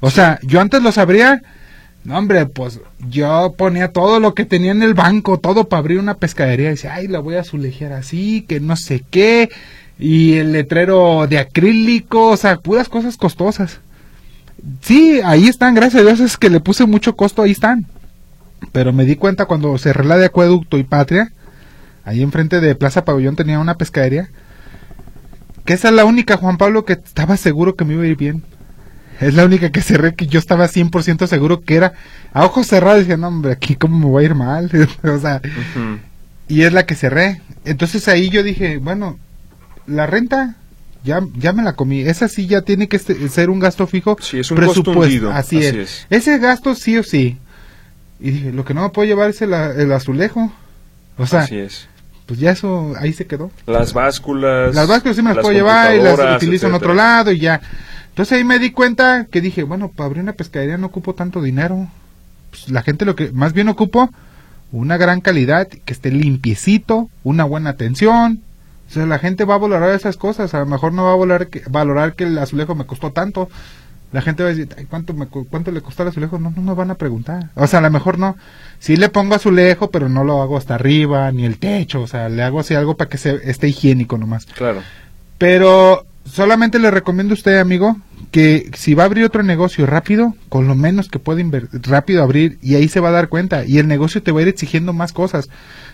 Speaker 2: O sea, yo antes lo sabría, no hombre, pues yo ponía todo lo que tenía en el banco, todo para abrir una pescadería y decía, ay, la voy a sulejar así, que no sé qué, y el letrero de acrílico, o sea, puras cosas costosas. Sí, ahí están, gracias a Dios es que le puse mucho costo, ahí están. Pero me di cuenta cuando cerré la de Acueducto y Patria, ahí enfrente de Plaza Pabellón tenía una pescadería, que esa es la única, Juan Pablo, que estaba seguro que me iba a ir bien. Es la única que cerré que yo estaba 100% seguro que era a ojos cerrados. Dije, no, hombre, aquí cómo me voy a ir mal. o sea, y es la que cerré. Entonces ahí yo dije, bueno, la renta ya, ya me la comí. Esa sí ya tiene que ser un gasto fijo.
Speaker 1: Sí, es un presupuesto.
Speaker 2: Así, es. Ese gasto sí o sí. Y dije, lo que no me puedo llevar es el, azulejo. O sea,
Speaker 1: Así es.
Speaker 2: pues ya eso ahí se quedó.
Speaker 1: Las básculas.
Speaker 2: Las básculas sí me las, puedo llevar y las utilizo en otro lado y ya. Entonces ahí me di cuenta que dije, bueno, para abrir una pescadería no ocupo tanto dinero. Pues la gente lo que más bien ocupo, una gran calidad, que esté limpiecito, una buena atención, o sea, la gente va a valorar esas cosas. A lo mejor no va a valorar que, valorar que el azulejo me costó tanto. La gente va a decir, ¿cuánto, me, ¿cuánto le costó el azulejo? No, no me van a preguntar. O sea, a lo mejor no. Sí le pongo azulejo, pero no lo hago hasta arriba, ni el techo. O sea, le hago así algo para que se, esté higiénico nomás.
Speaker 1: Claro.
Speaker 2: Pero solamente le recomiendo a usted, amigo, que si va a abrir otro negocio rápido, con lo menos que puede rápido abrir, y ahí se va a dar cuenta. Y el negocio te va a ir exigiendo más cosas.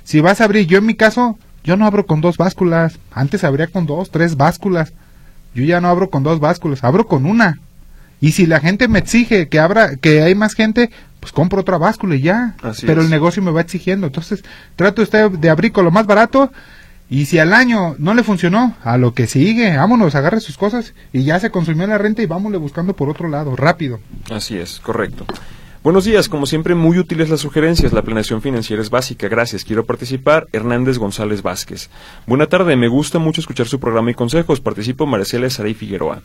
Speaker 2: Si vas a abrir, yo en mi caso, yo no abro con dos básculas. Antes abría con dos, tres básculas. Yo ya no abro con dos básculas, abro con una. Y si la gente me exige que abra, que hay más gente, pues compro otra báscula y ya. Pero el negocio me va exigiendo. Entonces, trato usted de abrir con lo más barato. Y si al año no le funcionó, a lo que sigue, vámonos, agarre sus cosas y ya se consumió la renta y vámonos buscando por otro lado, rápido.
Speaker 1: Así es, correcto. Buenos días, como siempre, muy útiles las sugerencias. La planeación financiera es básica. Gracias. Quiero participar. Hernández González Vázquez. Buena tarde. Me gusta mucho escuchar su programa y consejos. Participo Marcela Saray Figueroa.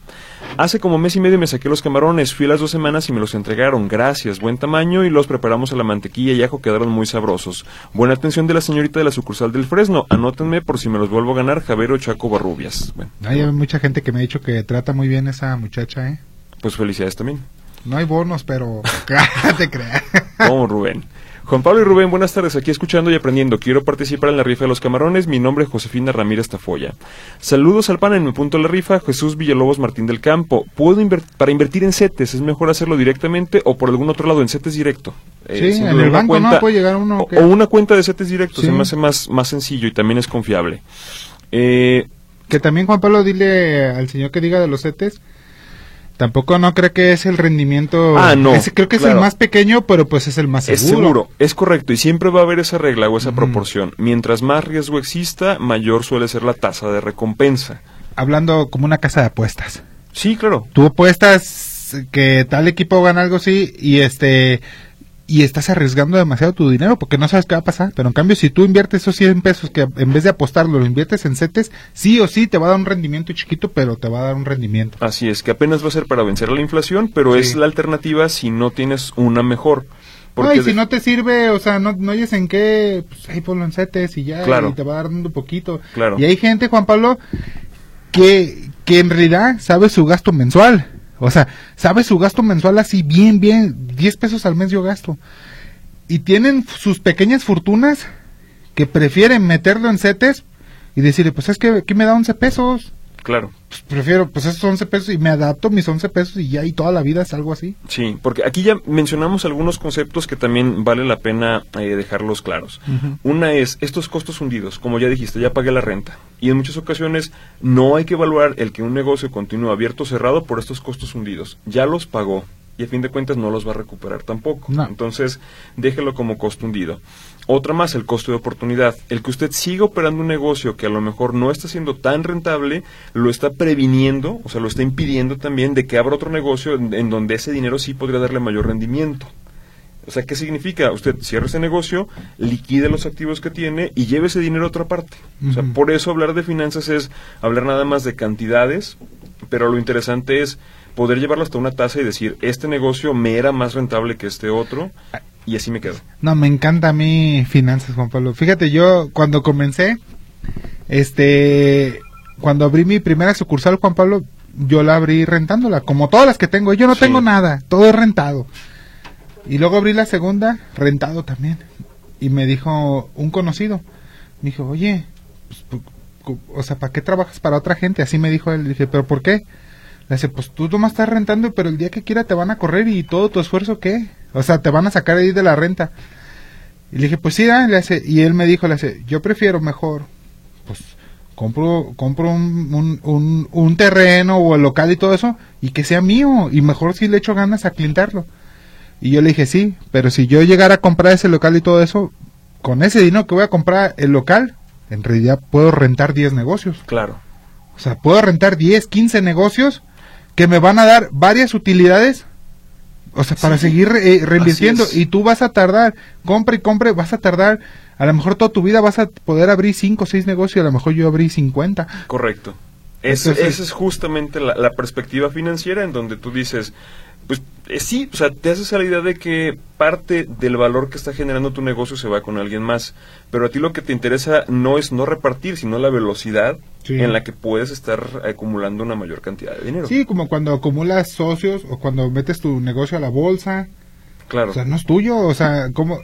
Speaker 1: Hace como mes y medio me saqué los camarones. Fui las dos semanas y me los entregaron. Gracias. Buen tamaño y los preparamos a la mantequilla y ajo. Quedaron muy sabrosos. Buena atención de la señorita de la sucursal del Fresno. Anótenme por si me los vuelvo a ganar. Javero Chaco Barrubias.
Speaker 2: Hay mucha gente que me ha dicho que trata muy bien esa muchacha, ¿eh?
Speaker 1: Pues felicidades también.
Speaker 2: No hay bonos, pero te creas.
Speaker 1: Vamos, Rubén. Juan Pablo y Rubén, buenas tardes. Aquí escuchando y aprendiendo. Quiero participar en la rifa de los camarones. Mi nombre es Josefina Ramírez Tafoya. Saludos al pan en mi punto de la rifa. Jesús Villalobos Martín del Campo. ¿Puedo para invertir en CETES? ¿Es mejor hacerlo directamente o por algún otro lado en CETES directo?
Speaker 2: Eh, sí, en el banco no puede llegar uno.
Speaker 1: O, una cuenta de CETES directo. Se me hace más, más sencillo y también es confiable.
Speaker 2: Eh, que también, Juan Pablo, dile al señor que diga de los CETES Tampoco no creo que es el rendimiento.
Speaker 1: Ah, no.
Speaker 2: creo que es el más pequeño, pero pues es el más seguro.
Speaker 1: Es seguro, es correcto. Y siempre va a haber esa regla o esa proporción. Mientras más riesgo exista, mayor suele ser la tasa de recompensa.
Speaker 2: Hablando como una casa de apuestas.
Speaker 1: Sí, claro.
Speaker 2: Tú apuestas que tal equipo gana algo así y este y estás arriesgando demasiado tu dinero porque no sabes qué va a pasar. Pero en cambio, si tú inviertes esos 100 pesos que en vez de apostarlo, lo inviertes en CETES, sí o sí te va a dar un rendimiento chiquito, pero te va a dar un rendimiento.
Speaker 1: Así es, que apenas va a ser para vencer a la inflación, pero es la alternativa si no tienes una mejor.
Speaker 2: Porque no, y si no te sirve, o sea, no, no oyes en qué, pues ahí ponlo en CETES y ya, y te va a dar un poquito.
Speaker 1: Claro.
Speaker 2: Y hay gente, Juan Pablo, que, que en realidad sabe su gasto mensual o sea, sabe su gasto mensual así bien, bien, 10 pesos al mes yo gasto. Y tienen sus pequeñas fortunas que prefieren meterlo en CETES y decirle, pues es que aquí me da 11 pesos.
Speaker 1: Claro.
Speaker 2: Pues prefiero, pues esos 11 pesos y me adapto mis 11 pesos y ya y toda la vida es algo así.
Speaker 1: Sí, porque aquí ya mencionamos algunos conceptos que también vale la pena eh, dejarlos claros. Una es estos costos hundidos, como ya dijiste, ya pagué la renta. Y en muchas ocasiones no hay que evaluar el que un negocio continúe abierto o cerrado por estos costos hundidos. Ya los pagó, y a fin de cuentas no los va a recuperar tampoco. Entonces, déjelo como costo hundido. Otra más, el costo de oportunidad. El que usted siga operando un negocio que a lo mejor no está siendo tan rentable, lo está previniendo, o sea, lo está impidiendo también de que abra otro negocio en, donde ese dinero sí podría darle mayor rendimiento. O sea, ¿qué significa? Usted cierra ese negocio, liquide los activos que tiene y lleve ese dinero a otra parte. O sea, por eso hablar de finanzas es hablar nada más de cantidades, pero lo interesante es poder llevarlo hasta una tasa y decir, este negocio me era más rentable que este otro y así me quedo.
Speaker 2: No, me encanta a mí finanzas, Juan Pablo. Fíjate, yo cuando comencé, este, cuando abrí mi primera sucursal, Juan Pablo, yo la abrí rentándola, como todas las que tengo. Yo no tengo nada, todo es rentado. Y luego abrí la segunda, rentado también. Y me dijo un conocido, me dijo, oye, pues, o sea, ¿para qué trabajas para otra gente? Así me dijo él. Le dije, ¿pero por qué? Le dice, pues tú nomás estás rentando, pero el día que quiera te van a correr y todo tu esfuerzo, ¿qué? O sea, te van a sacar ahí de la renta. Y le dije, pues sí, le hace, y él me dijo, le hace, yo prefiero mejor, pues compro, compro un, un, un, terreno o el local y todo eso, y que sea mío, y mejor si le echo ganas a clintarlo. Y yo le dije, sí, pero si yo llegara a comprar ese local y todo eso, con ese dinero que voy a comprar el local, en realidad puedo rentar 10 negocios.
Speaker 1: Claro.
Speaker 2: O sea, puedo rentar 10, 15 negocios que me van a dar varias utilidades, o sea, para seguir eh, reinvirtiendo y tú vas a tardar, compre y compre, vas a tardar, a lo mejor toda tu vida vas a poder abrir 5 o 6 negocios, a lo mejor yo abrí 50.
Speaker 1: Correcto. esa es justamente la, perspectiva financiera en donde tú dices, pues eh, sí, o sea, te haces a la idea de que parte del valor que está generando tu negocio se va con alguien más, pero a ti lo que te interesa no es no repartir, sino la velocidad en la que puedes estar acumulando una mayor cantidad de dinero.
Speaker 2: Sí, como cuando acumulas socios o cuando metes tu negocio a la bolsa.
Speaker 1: Claro.
Speaker 2: O sea, no es tuyo, o sea, como...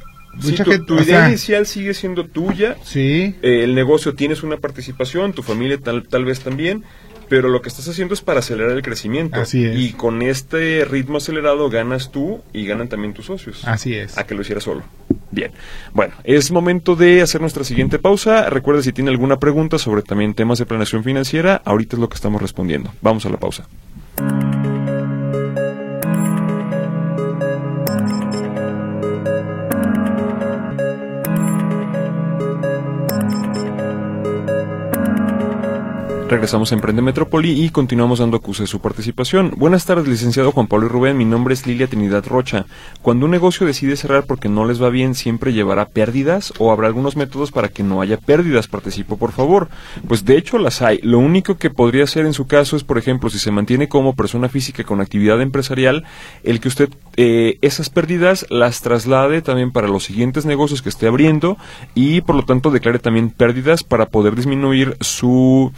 Speaker 1: tu, idea inicial sigue siendo tuya.
Speaker 2: Sí.
Speaker 1: Eh, el negocio tienes una participación, tu familia tal, tal vez también, pero lo que estás haciendo es para acelerar el crecimiento.
Speaker 2: Así es.
Speaker 1: Y con este ritmo acelerado ganas tú y ganan también tus socios.
Speaker 2: Así es.
Speaker 1: A que lo hicieras solo. Bien. Bueno, es momento de hacer nuestra siguiente pausa. Recuerde si tiene alguna pregunta sobre también temas de planeación financiera, ahorita es lo que estamos respondiendo. Vamos a la pausa. Regresamos a Emprende Metrópoli y continuamos dando acuse de su participación. Buenas tardes, licenciado Juan Pablo y Rubén. Mi nombre es Lilia Trinidad Rocha. Cuando un negocio decide cerrar porque no les va bien, ¿siempre llevará pérdidas o habrá algunos métodos para que no haya pérdidas? Participo, por favor. Pues de hecho las hay. Lo único que podría hacer en su caso es, por ejemplo, si se mantiene como persona física con actividad empresarial, el que usted eh, esas pérdidas las traslade también para los siguientes negocios que esté abriendo y por lo tanto declare también pérdidas para poder disminuir su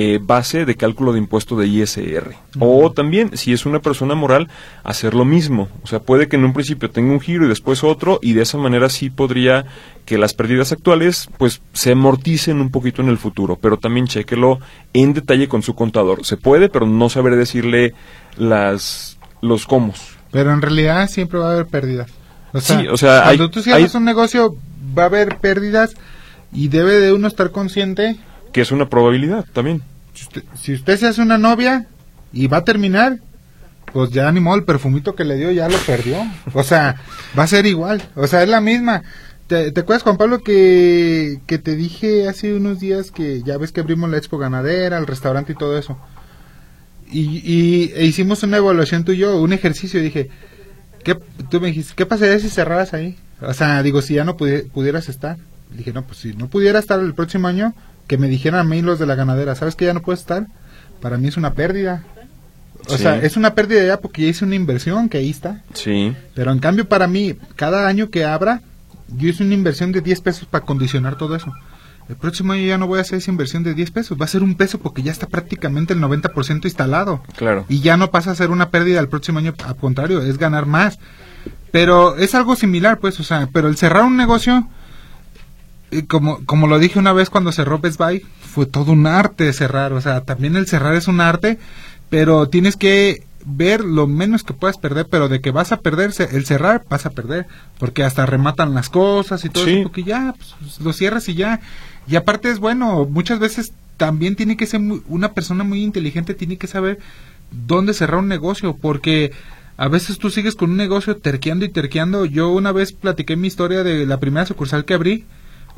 Speaker 1: eh, base de cálculo de impuesto de ISR. O también, si es una persona moral, hacer lo mismo. O sea, puede que en un principio tenga un giro y después otro, y de esa manera sí podría que las pérdidas actuales pues se amorticen un poquito en el futuro. Pero también chequelo en detalle con su contador. Se puede, pero no sabré decirle las los cómo.
Speaker 2: Pero en realidad siempre va a haber pérdidas.
Speaker 1: O sea, sí, o sea
Speaker 2: cuando tú cierras un negocio va a haber pérdidas y debe de uno estar consciente
Speaker 1: que es una probabilidad también.
Speaker 2: Si usted, se hace una novia y va a terminar, pues ya ni modo, el perfumito que le dio ya lo perdió. O sea, va a ser igual. O sea, es la misma. ¿Te, acuerdas, Juan Pablo, que, que te dije hace unos días que ya ves que abrimos la expo ganadera, el restaurante y todo eso? Y, y e hicimos una evaluación tú y yo, un ejercicio. Y dije, ¿qué, tú me dijiste, ¿qué pasaría si cerraras ahí? O sea, digo, si ya no pudieras estar. Dije, no, pues si no pudiera estar el próximo año, que me dijeran a mí los de la ganadera, ¿sabes que ya no puedes estar? Para mí es una pérdida. O sea, es una pérdida ya porque ya hice una inversión que ahí está.
Speaker 1: Sí.
Speaker 2: Pero en cambio para mí, cada año que abra, yo hice una inversión de 10 pesos para condicionar todo eso. El próximo año ya no voy a hacer esa inversión de 10 pesos, va a ser un peso porque ya está prácticamente el 90% instalado.
Speaker 1: Claro.
Speaker 2: Y ya no pasa a ser una pérdida el próximo año, al contrario, es ganar más. Pero es algo similar, pues, o sea, pero el cerrar un negocio como, como lo dije una vez cuando cerró Best Buy, fue todo un arte cerrar. O sea, también el cerrar es un arte, pero tienes que ver lo menos que puedas perder, pero de que vas a perder, el cerrar vas a perder, porque hasta rematan las cosas y todo eso, porque ya pues, lo cierras y ya. Y aparte es bueno, muchas veces también tiene que ser una persona muy inteligente, tiene que saber dónde cerrar un negocio, porque a veces tú sigues con un negocio terqueando y terqueando. Yo una vez platiqué mi historia de la primera sucursal que abrí,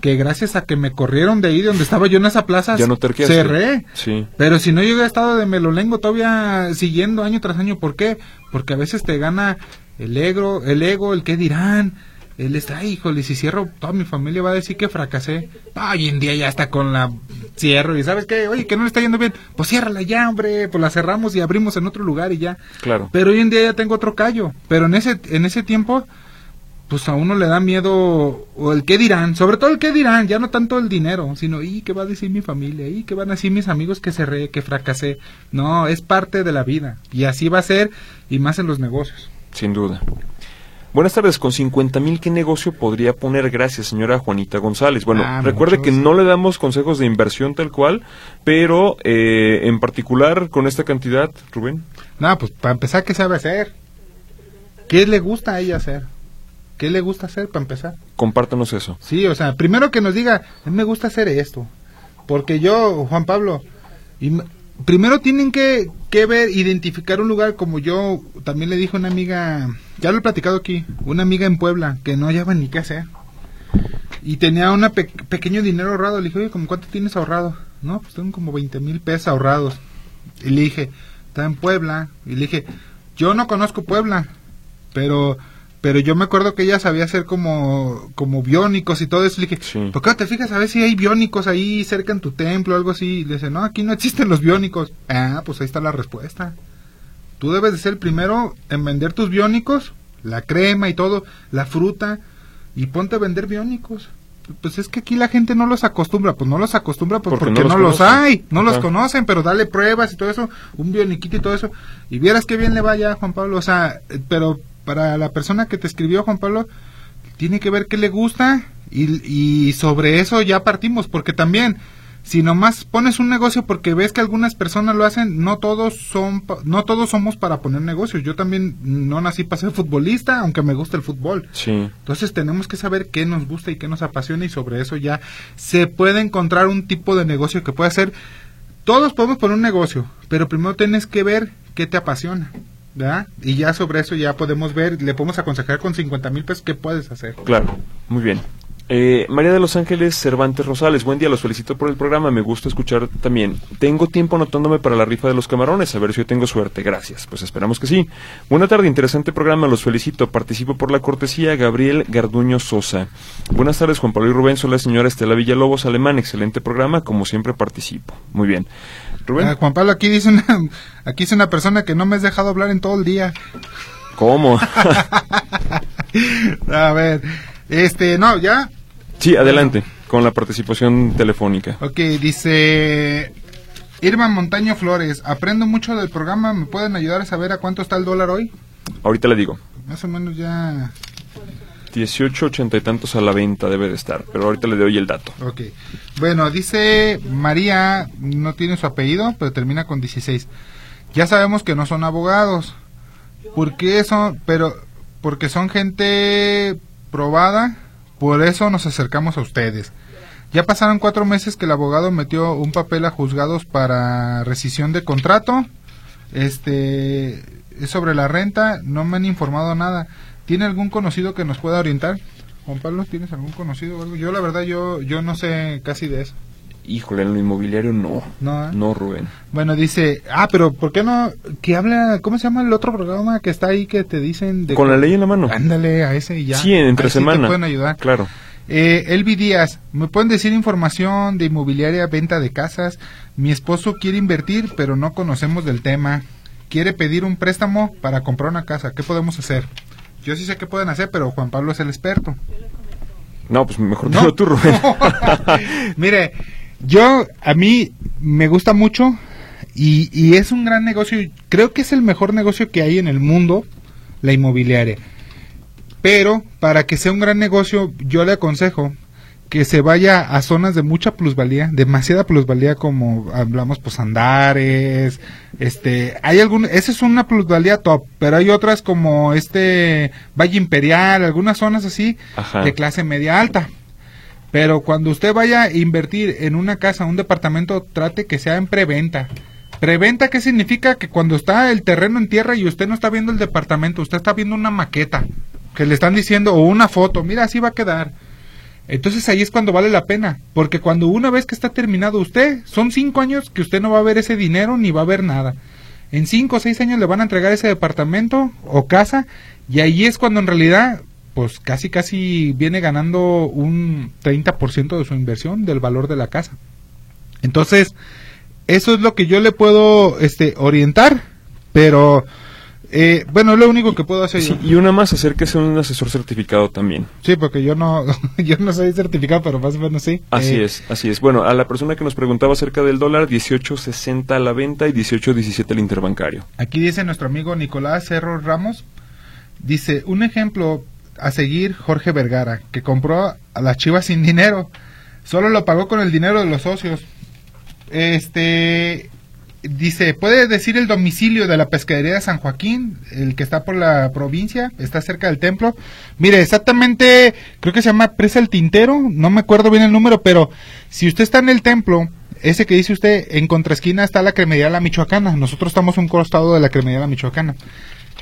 Speaker 2: que gracias a que me corrieron de ahí de donde estaba yo en esa plaza,
Speaker 1: ya no
Speaker 2: cerré.
Speaker 1: Sí.
Speaker 2: Pero si no yo hubiera estado de melolengo todavía siguiendo año tras año, ¿por qué? Porque a veces te gana el ego, el ego, el qué dirán. Él está, ay, híjole, si cierro, toda mi familia va a decir que fracasé. hoy en día ya está con la cierro y ¿sabes qué? Oye, que no le está yendo bien. Pues ciérrala ya, hombre. Pues la cerramos y abrimos en otro lugar y ya.
Speaker 1: Claro.
Speaker 2: Pero hoy en día ya tengo otro callo. Pero en ese, en ese tiempo pues a uno le da miedo o el qué dirán, sobre todo el qué dirán, ya no tanto el dinero, sino y qué va a decir mi familia, y qué van a decir mis amigos que cerré, que fracasé. No, es parte de la vida y así va a ser y más en los negocios.
Speaker 1: Sin duda. Buenas tardes, con 50 mil, ¿qué negocio podría poner? Gracias, señora Juanita González. Bueno, ah, recuerde que no le damos consejos de inversión tal cual, pero eh, en particular con esta cantidad, Rubén.
Speaker 2: No, pues para empezar, ¿qué sabe hacer? ¿Qué le gusta a ella hacer? ¿Qué le gusta hacer para empezar?
Speaker 1: Compártanos eso.
Speaker 2: Sí, o sea, primero que nos diga, a mí me gusta hacer esto. Porque yo, Juan Pablo, y primero tienen que, que, ver, identificar un lugar como yo, también le dije a una amiga, ya lo he platicado aquí, una amiga en Puebla, que no hallaba ni qué hacer. Y tenía un pequeño dinero ahorrado. Le dije, oye, ¿cómo cuánto tienes ahorrado? No, pues tengo como 20 mil pesos ahorrados. Y le dije, está en Puebla. Y le dije, yo no conozco Puebla, pero pero yo me acuerdo que ella sabía hacer como, como biónicos y todo eso. Le dije, ¿por qué no te fijas a ver si hay biónicos ahí cerca en tu templo o algo así? Y le dice, no, aquí no existen los biónicos. Ah, pues ahí está la respuesta. Tú debes de ser el primero en vender tus biónicos, la crema y todo, la fruta, y ponte a vender biónicos. Pues es que aquí la gente no los acostumbra, pues no los acostumbra pues porque, no, los, hay, no los conocen, pero dale pruebas y todo eso, un bioniquito y todo eso, y vieras qué bien le vaya Juan Pablo, o sea, pero para la persona que te escribió, Juan Pablo, tiene que ver qué le gusta y, y sobre eso ya partimos, porque también si nomás pones un negocio porque ves que algunas personas lo hacen, no todos son no todos somos para poner negocios. Yo también no nací para ser futbolista, aunque me gusta el fútbol.
Speaker 1: Sí.
Speaker 2: Entonces tenemos que saber qué nos gusta y qué nos apasiona y sobre eso ya se puede encontrar un tipo de negocio que pueda ser todos podemos poner un negocio, pero primero tienes que ver qué te apasiona. Y ya sobre eso ya podemos ver, le podemos aconsejar con 50 mil pesos qué puedes hacer.
Speaker 1: Claro, muy bien. Eh, María de los Ángeles Cervantes Rosales, buen día, los felicito por el programa, me gusta escuchar también. Tengo tiempo anotándome para la rifa de los camarones, a ver si yo tengo suerte, gracias, pues esperamos que sí. Buena tarde, interesante programa, los felicito, participo por la cortesía, Gabriel Garduño Sosa. Buenas tardes, Juan Pablo y Rubén, soy la señora Estela Villalobos, alemán, excelente programa, como siempre participo. Muy bien.
Speaker 2: Rubén. Ah, Juan Pablo, aquí dice, una, aquí dice una persona que no me has dejado hablar en todo el día.
Speaker 1: ¿Cómo?
Speaker 2: a ver, este, no, ya
Speaker 1: Sí, adelante, con la participación telefónica.
Speaker 2: Ok, dice Irma Montaño Flores, aprendo mucho del programa, ¿me pueden ayudar a saber a cuánto está el dólar hoy?
Speaker 1: Ahorita le digo.
Speaker 2: Más o menos ya...
Speaker 1: 18, 80 y tantos a la venta debe de estar, pero ahorita le doy el dato.
Speaker 2: Ok. Bueno, dice María, no tiene su apellido, pero termina con 16. Ya sabemos que no son abogados. ¿Por qué son? Pero, porque son gente probada por eso nos acercamos a ustedes. Ya pasaron cuatro meses que el abogado metió un papel a juzgados para rescisión de contrato. Este es sobre la renta, no me han informado nada. ¿Tiene algún conocido que nos pueda orientar? Juan Pablo, ¿tienes algún conocido o algo? Yo la verdad yo yo no sé casi de eso.
Speaker 1: Híjole, en lo inmobiliario no.
Speaker 2: No, ¿eh?
Speaker 1: no Rubén.
Speaker 2: Bueno, dice, ah, pero ¿por qué no? Que habla, ¿cómo se llama el otro programa que está ahí que te dicen?
Speaker 1: De Con la ley en la mano.
Speaker 2: Ándale a ese y ya.
Speaker 1: Sí, entre semana.
Speaker 2: te pueden ayudar.
Speaker 1: Claro.
Speaker 2: Eh, Elvi Díaz, ¿me pueden decir información de inmobiliaria, venta de casas? Mi esposo quiere invertir, pero no conocemos del tema. Quiere pedir un préstamo para comprar una casa. ¿Qué podemos hacer? Yo sí sé qué pueden hacer, pero Juan Pablo es el experto.
Speaker 1: No, pues mejor no. tú, Rubén.
Speaker 2: Mire, yo, a mí me gusta mucho y, y, es un gran negocio. Creo que es el mejor negocio que hay en el mundo, la inmobiliaria. Pero para que sea un gran negocio, yo le aconsejo que se vaya a zonas de mucha plusvalía, demasiada plusvalía como hablamos pues Andares, este, hay algún, esa es una plusvalía top, pero hay otras como este Valle Imperial, algunas zonas así de clase media alta. Pero cuando usted vaya a invertir en una casa, un departamento, trate que sea en preventa. Preventa, ¿qué significa? Que cuando está el terreno en tierra y usted no está viendo el departamento, usted está viendo una maqueta que le están diciendo o una foto, mira, así va a quedar. Entonces ahí es cuando vale la pena, porque cuando una vez que está terminado usted, son cinco años que usted no va a ver ese dinero ni va a ver nada. En cinco o seis años le van a entregar ese departamento o casa y ahí es cuando en realidad pues casi casi viene ganando un 30% de su inversión del valor de la casa. Entonces, eso es lo que yo le puedo este orientar, pero eh, bueno, lo único que puedo hacer.
Speaker 1: y una más, acérquese a un asesor certificado también.
Speaker 2: Sí, porque yo no, yo no soy certificado, pero más o menos sí.
Speaker 1: Así eh, es, así es. Bueno, a la persona que nos preguntaba acerca del dólar, 18.60 a la venta y 18.17 el interbancario.
Speaker 2: Aquí dice nuestro amigo Nicolás Cerro Ramos, dice, un ejemplo a seguir Jorge Vergara, que compró a las chivas sin dinero. Solo lo pagó con el dinero de los socios. Este dice, ¿puede decir el domicilio de la pescadería de San Joaquín, el que está por la provincia, está cerca del templo? Mire, exactamente, creo que se llama Presa el Tintero, no me acuerdo bien el número, pero si usted está en el templo, ese que dice usted, en contraesquina está la cremería La Michoacana, nosotros estamos un costado de la cremería La Michoacana.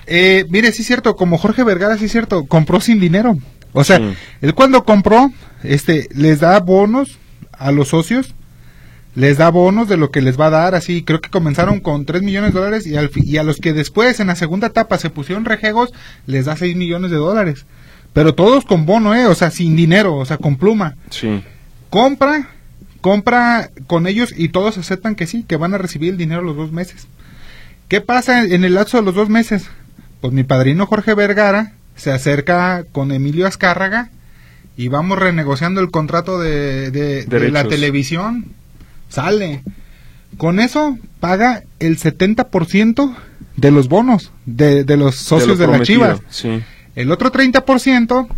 Speaker 2: Eh, mire, sí es cierto, como Jorge Vergara, sí es cierto, compró sin dinero. O sea, él cuando compró, este, les da bonos a los socios, les da bonos de lo que les va a dar, así, creo que comenzaron con 3 millones de dólares y, al, y a los que después, en la segunda etapa, se pusieron rejegos, les da 6 millones de dólares. Pero todos con bono, ¿eh? O sea, sin dinero, o sea, con pluma.
Speaker 1: Sí.
Speaker 2: Compra, compra con ellos y todos aceptan que sí, que van a recibir el dinero los dos meses. ¿Qué pasa en el lapso de los dos meses? pues mi padrino Jorge Vergara se acerca con Emilio Azcárraga y vamos renegociando el contrato de, la televisión. Sale. Con eso paga el 70% de los bonos de, los socios de, la Chivas. El otro 30%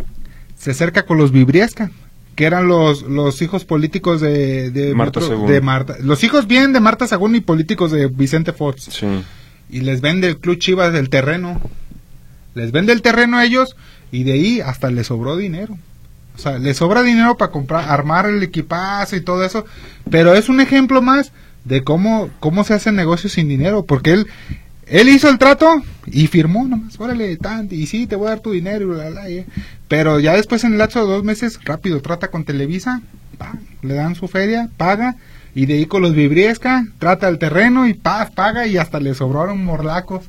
Speaker 2: se acerca con los Vibriesca, que eran los, los hijos políticos de, de,
Speaker 1: Marta,
Speaker 2: de Marta. Los hijos bien de Marta Sagún y políticos de Vicente Fox.
Speaker 1: Sí
Speaker 2: y les vende el Club Chivas del terreno. Les vende el terreno a ellos y de ahí hasta les sobró dinero. O sea, les sobra dinero para comprar, armar el equipaje y todo eso. Pero es un ejemplo más de cómo, cómo se hace negocio sin dinero. Porque él, él hizo el trato y firmó nomás, órale, tanto, y sí, te voy a dar tu dinero, pero ya después en el lapso de dos meses, rápido, trata con Televisa, le dan su feria, paga, y de ahí con los vibriesca, trata el terreno y paz, paga y hasta le sobraron morlacos.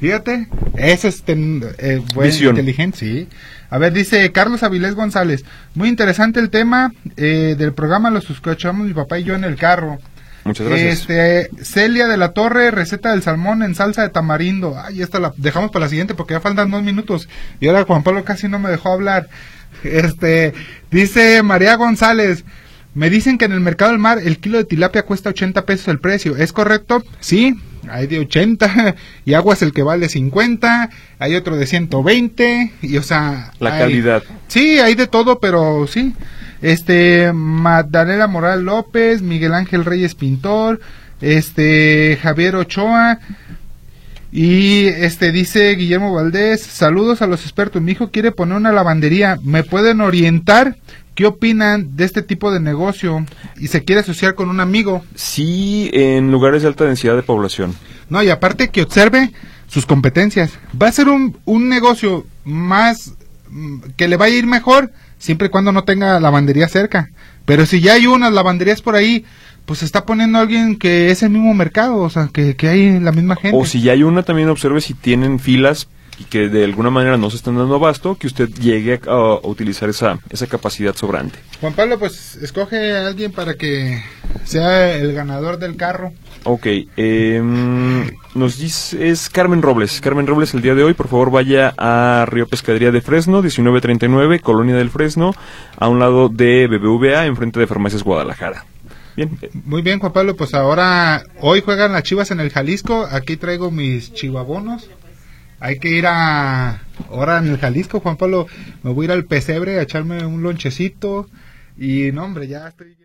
Speaker 2: Fíjate, eso es eh, inteligente, sí. A ver, dice Carlos Avilés González, muy interesante el tema eh, del programa, lo escuchamos mi papá y yo en el carro.
Speaker 1: Muchas gracias.
Speaker 2: Este, Celia de la Torre, receta del salmón en salsa de tamarindo. Ay, esta la dejamos para la siguiente porque ya faltan dos minutos. Y ahora Juan Pablo casi no me dejó hablar. Este, dice María González, me dicen que en el mercado del mar el kilo de tilapia cuesta 80 pesos el precio. ¿Es correcto? Sí, hay de 80 y agua es el que vale 50, hay otro de 120 y o sea...
Speaker 1: La calidad.
Speaker 2: Sí, hay de todo, pero sí. Este, Magdalena Moral López, Miguel Ángel Reyes Pintor, este, Javier Ochoa, y este dice Guillermo Valdés, saludos a los expertos. Mi hijo quiere poner una lavandería. ¿Me pueden orientar? ¿Qué opinan de este tipo de negocio? Y se quiere asociar con un amigo.
Speaker 1: Sí, en lugares de alta densidad de población.
Speaker 2: No, y aparte que observe sus competencias. Va a ser un, un negocio más mm, que le va a ir mejor siempre y cuando no tenga lavandería cerca. Pero si ya hay unas lavanderías por ahí, pues se está poniendo alguien que es el mismo mercado, o sea, que, que hay la misma gente.
Speaker 1: O si ya hay una, también observe si tienen filas y que de alguna manera no se están dando abasto, que usted llegue a, utilizar esa, esa capacidad sobrante.
Speaker 2: Juan Pablo, pues escoge a alguien para que sea el ganador del carro.
Speaker 1: Ok, em, nos dice, es Carmen Robles. Carmen Robles, el día de hoy, por favor vaya a Río Pescadería de Fresno, 1939, Colonia del Fresno, a un lado de BBVA, enfrente de Farmacias Guadalajara. Bien.
Speaker 2: Muy bien, Juan Pablo, pues ahora, hoy juegan las chivas en el Jalisco, aquí traigo mis chivabonos. Hay que ir a, ahora en el Jalisco, Juan Pablo, me voy a ir al pesebre a echarme un lonchecito y no, hombre, ya estoy.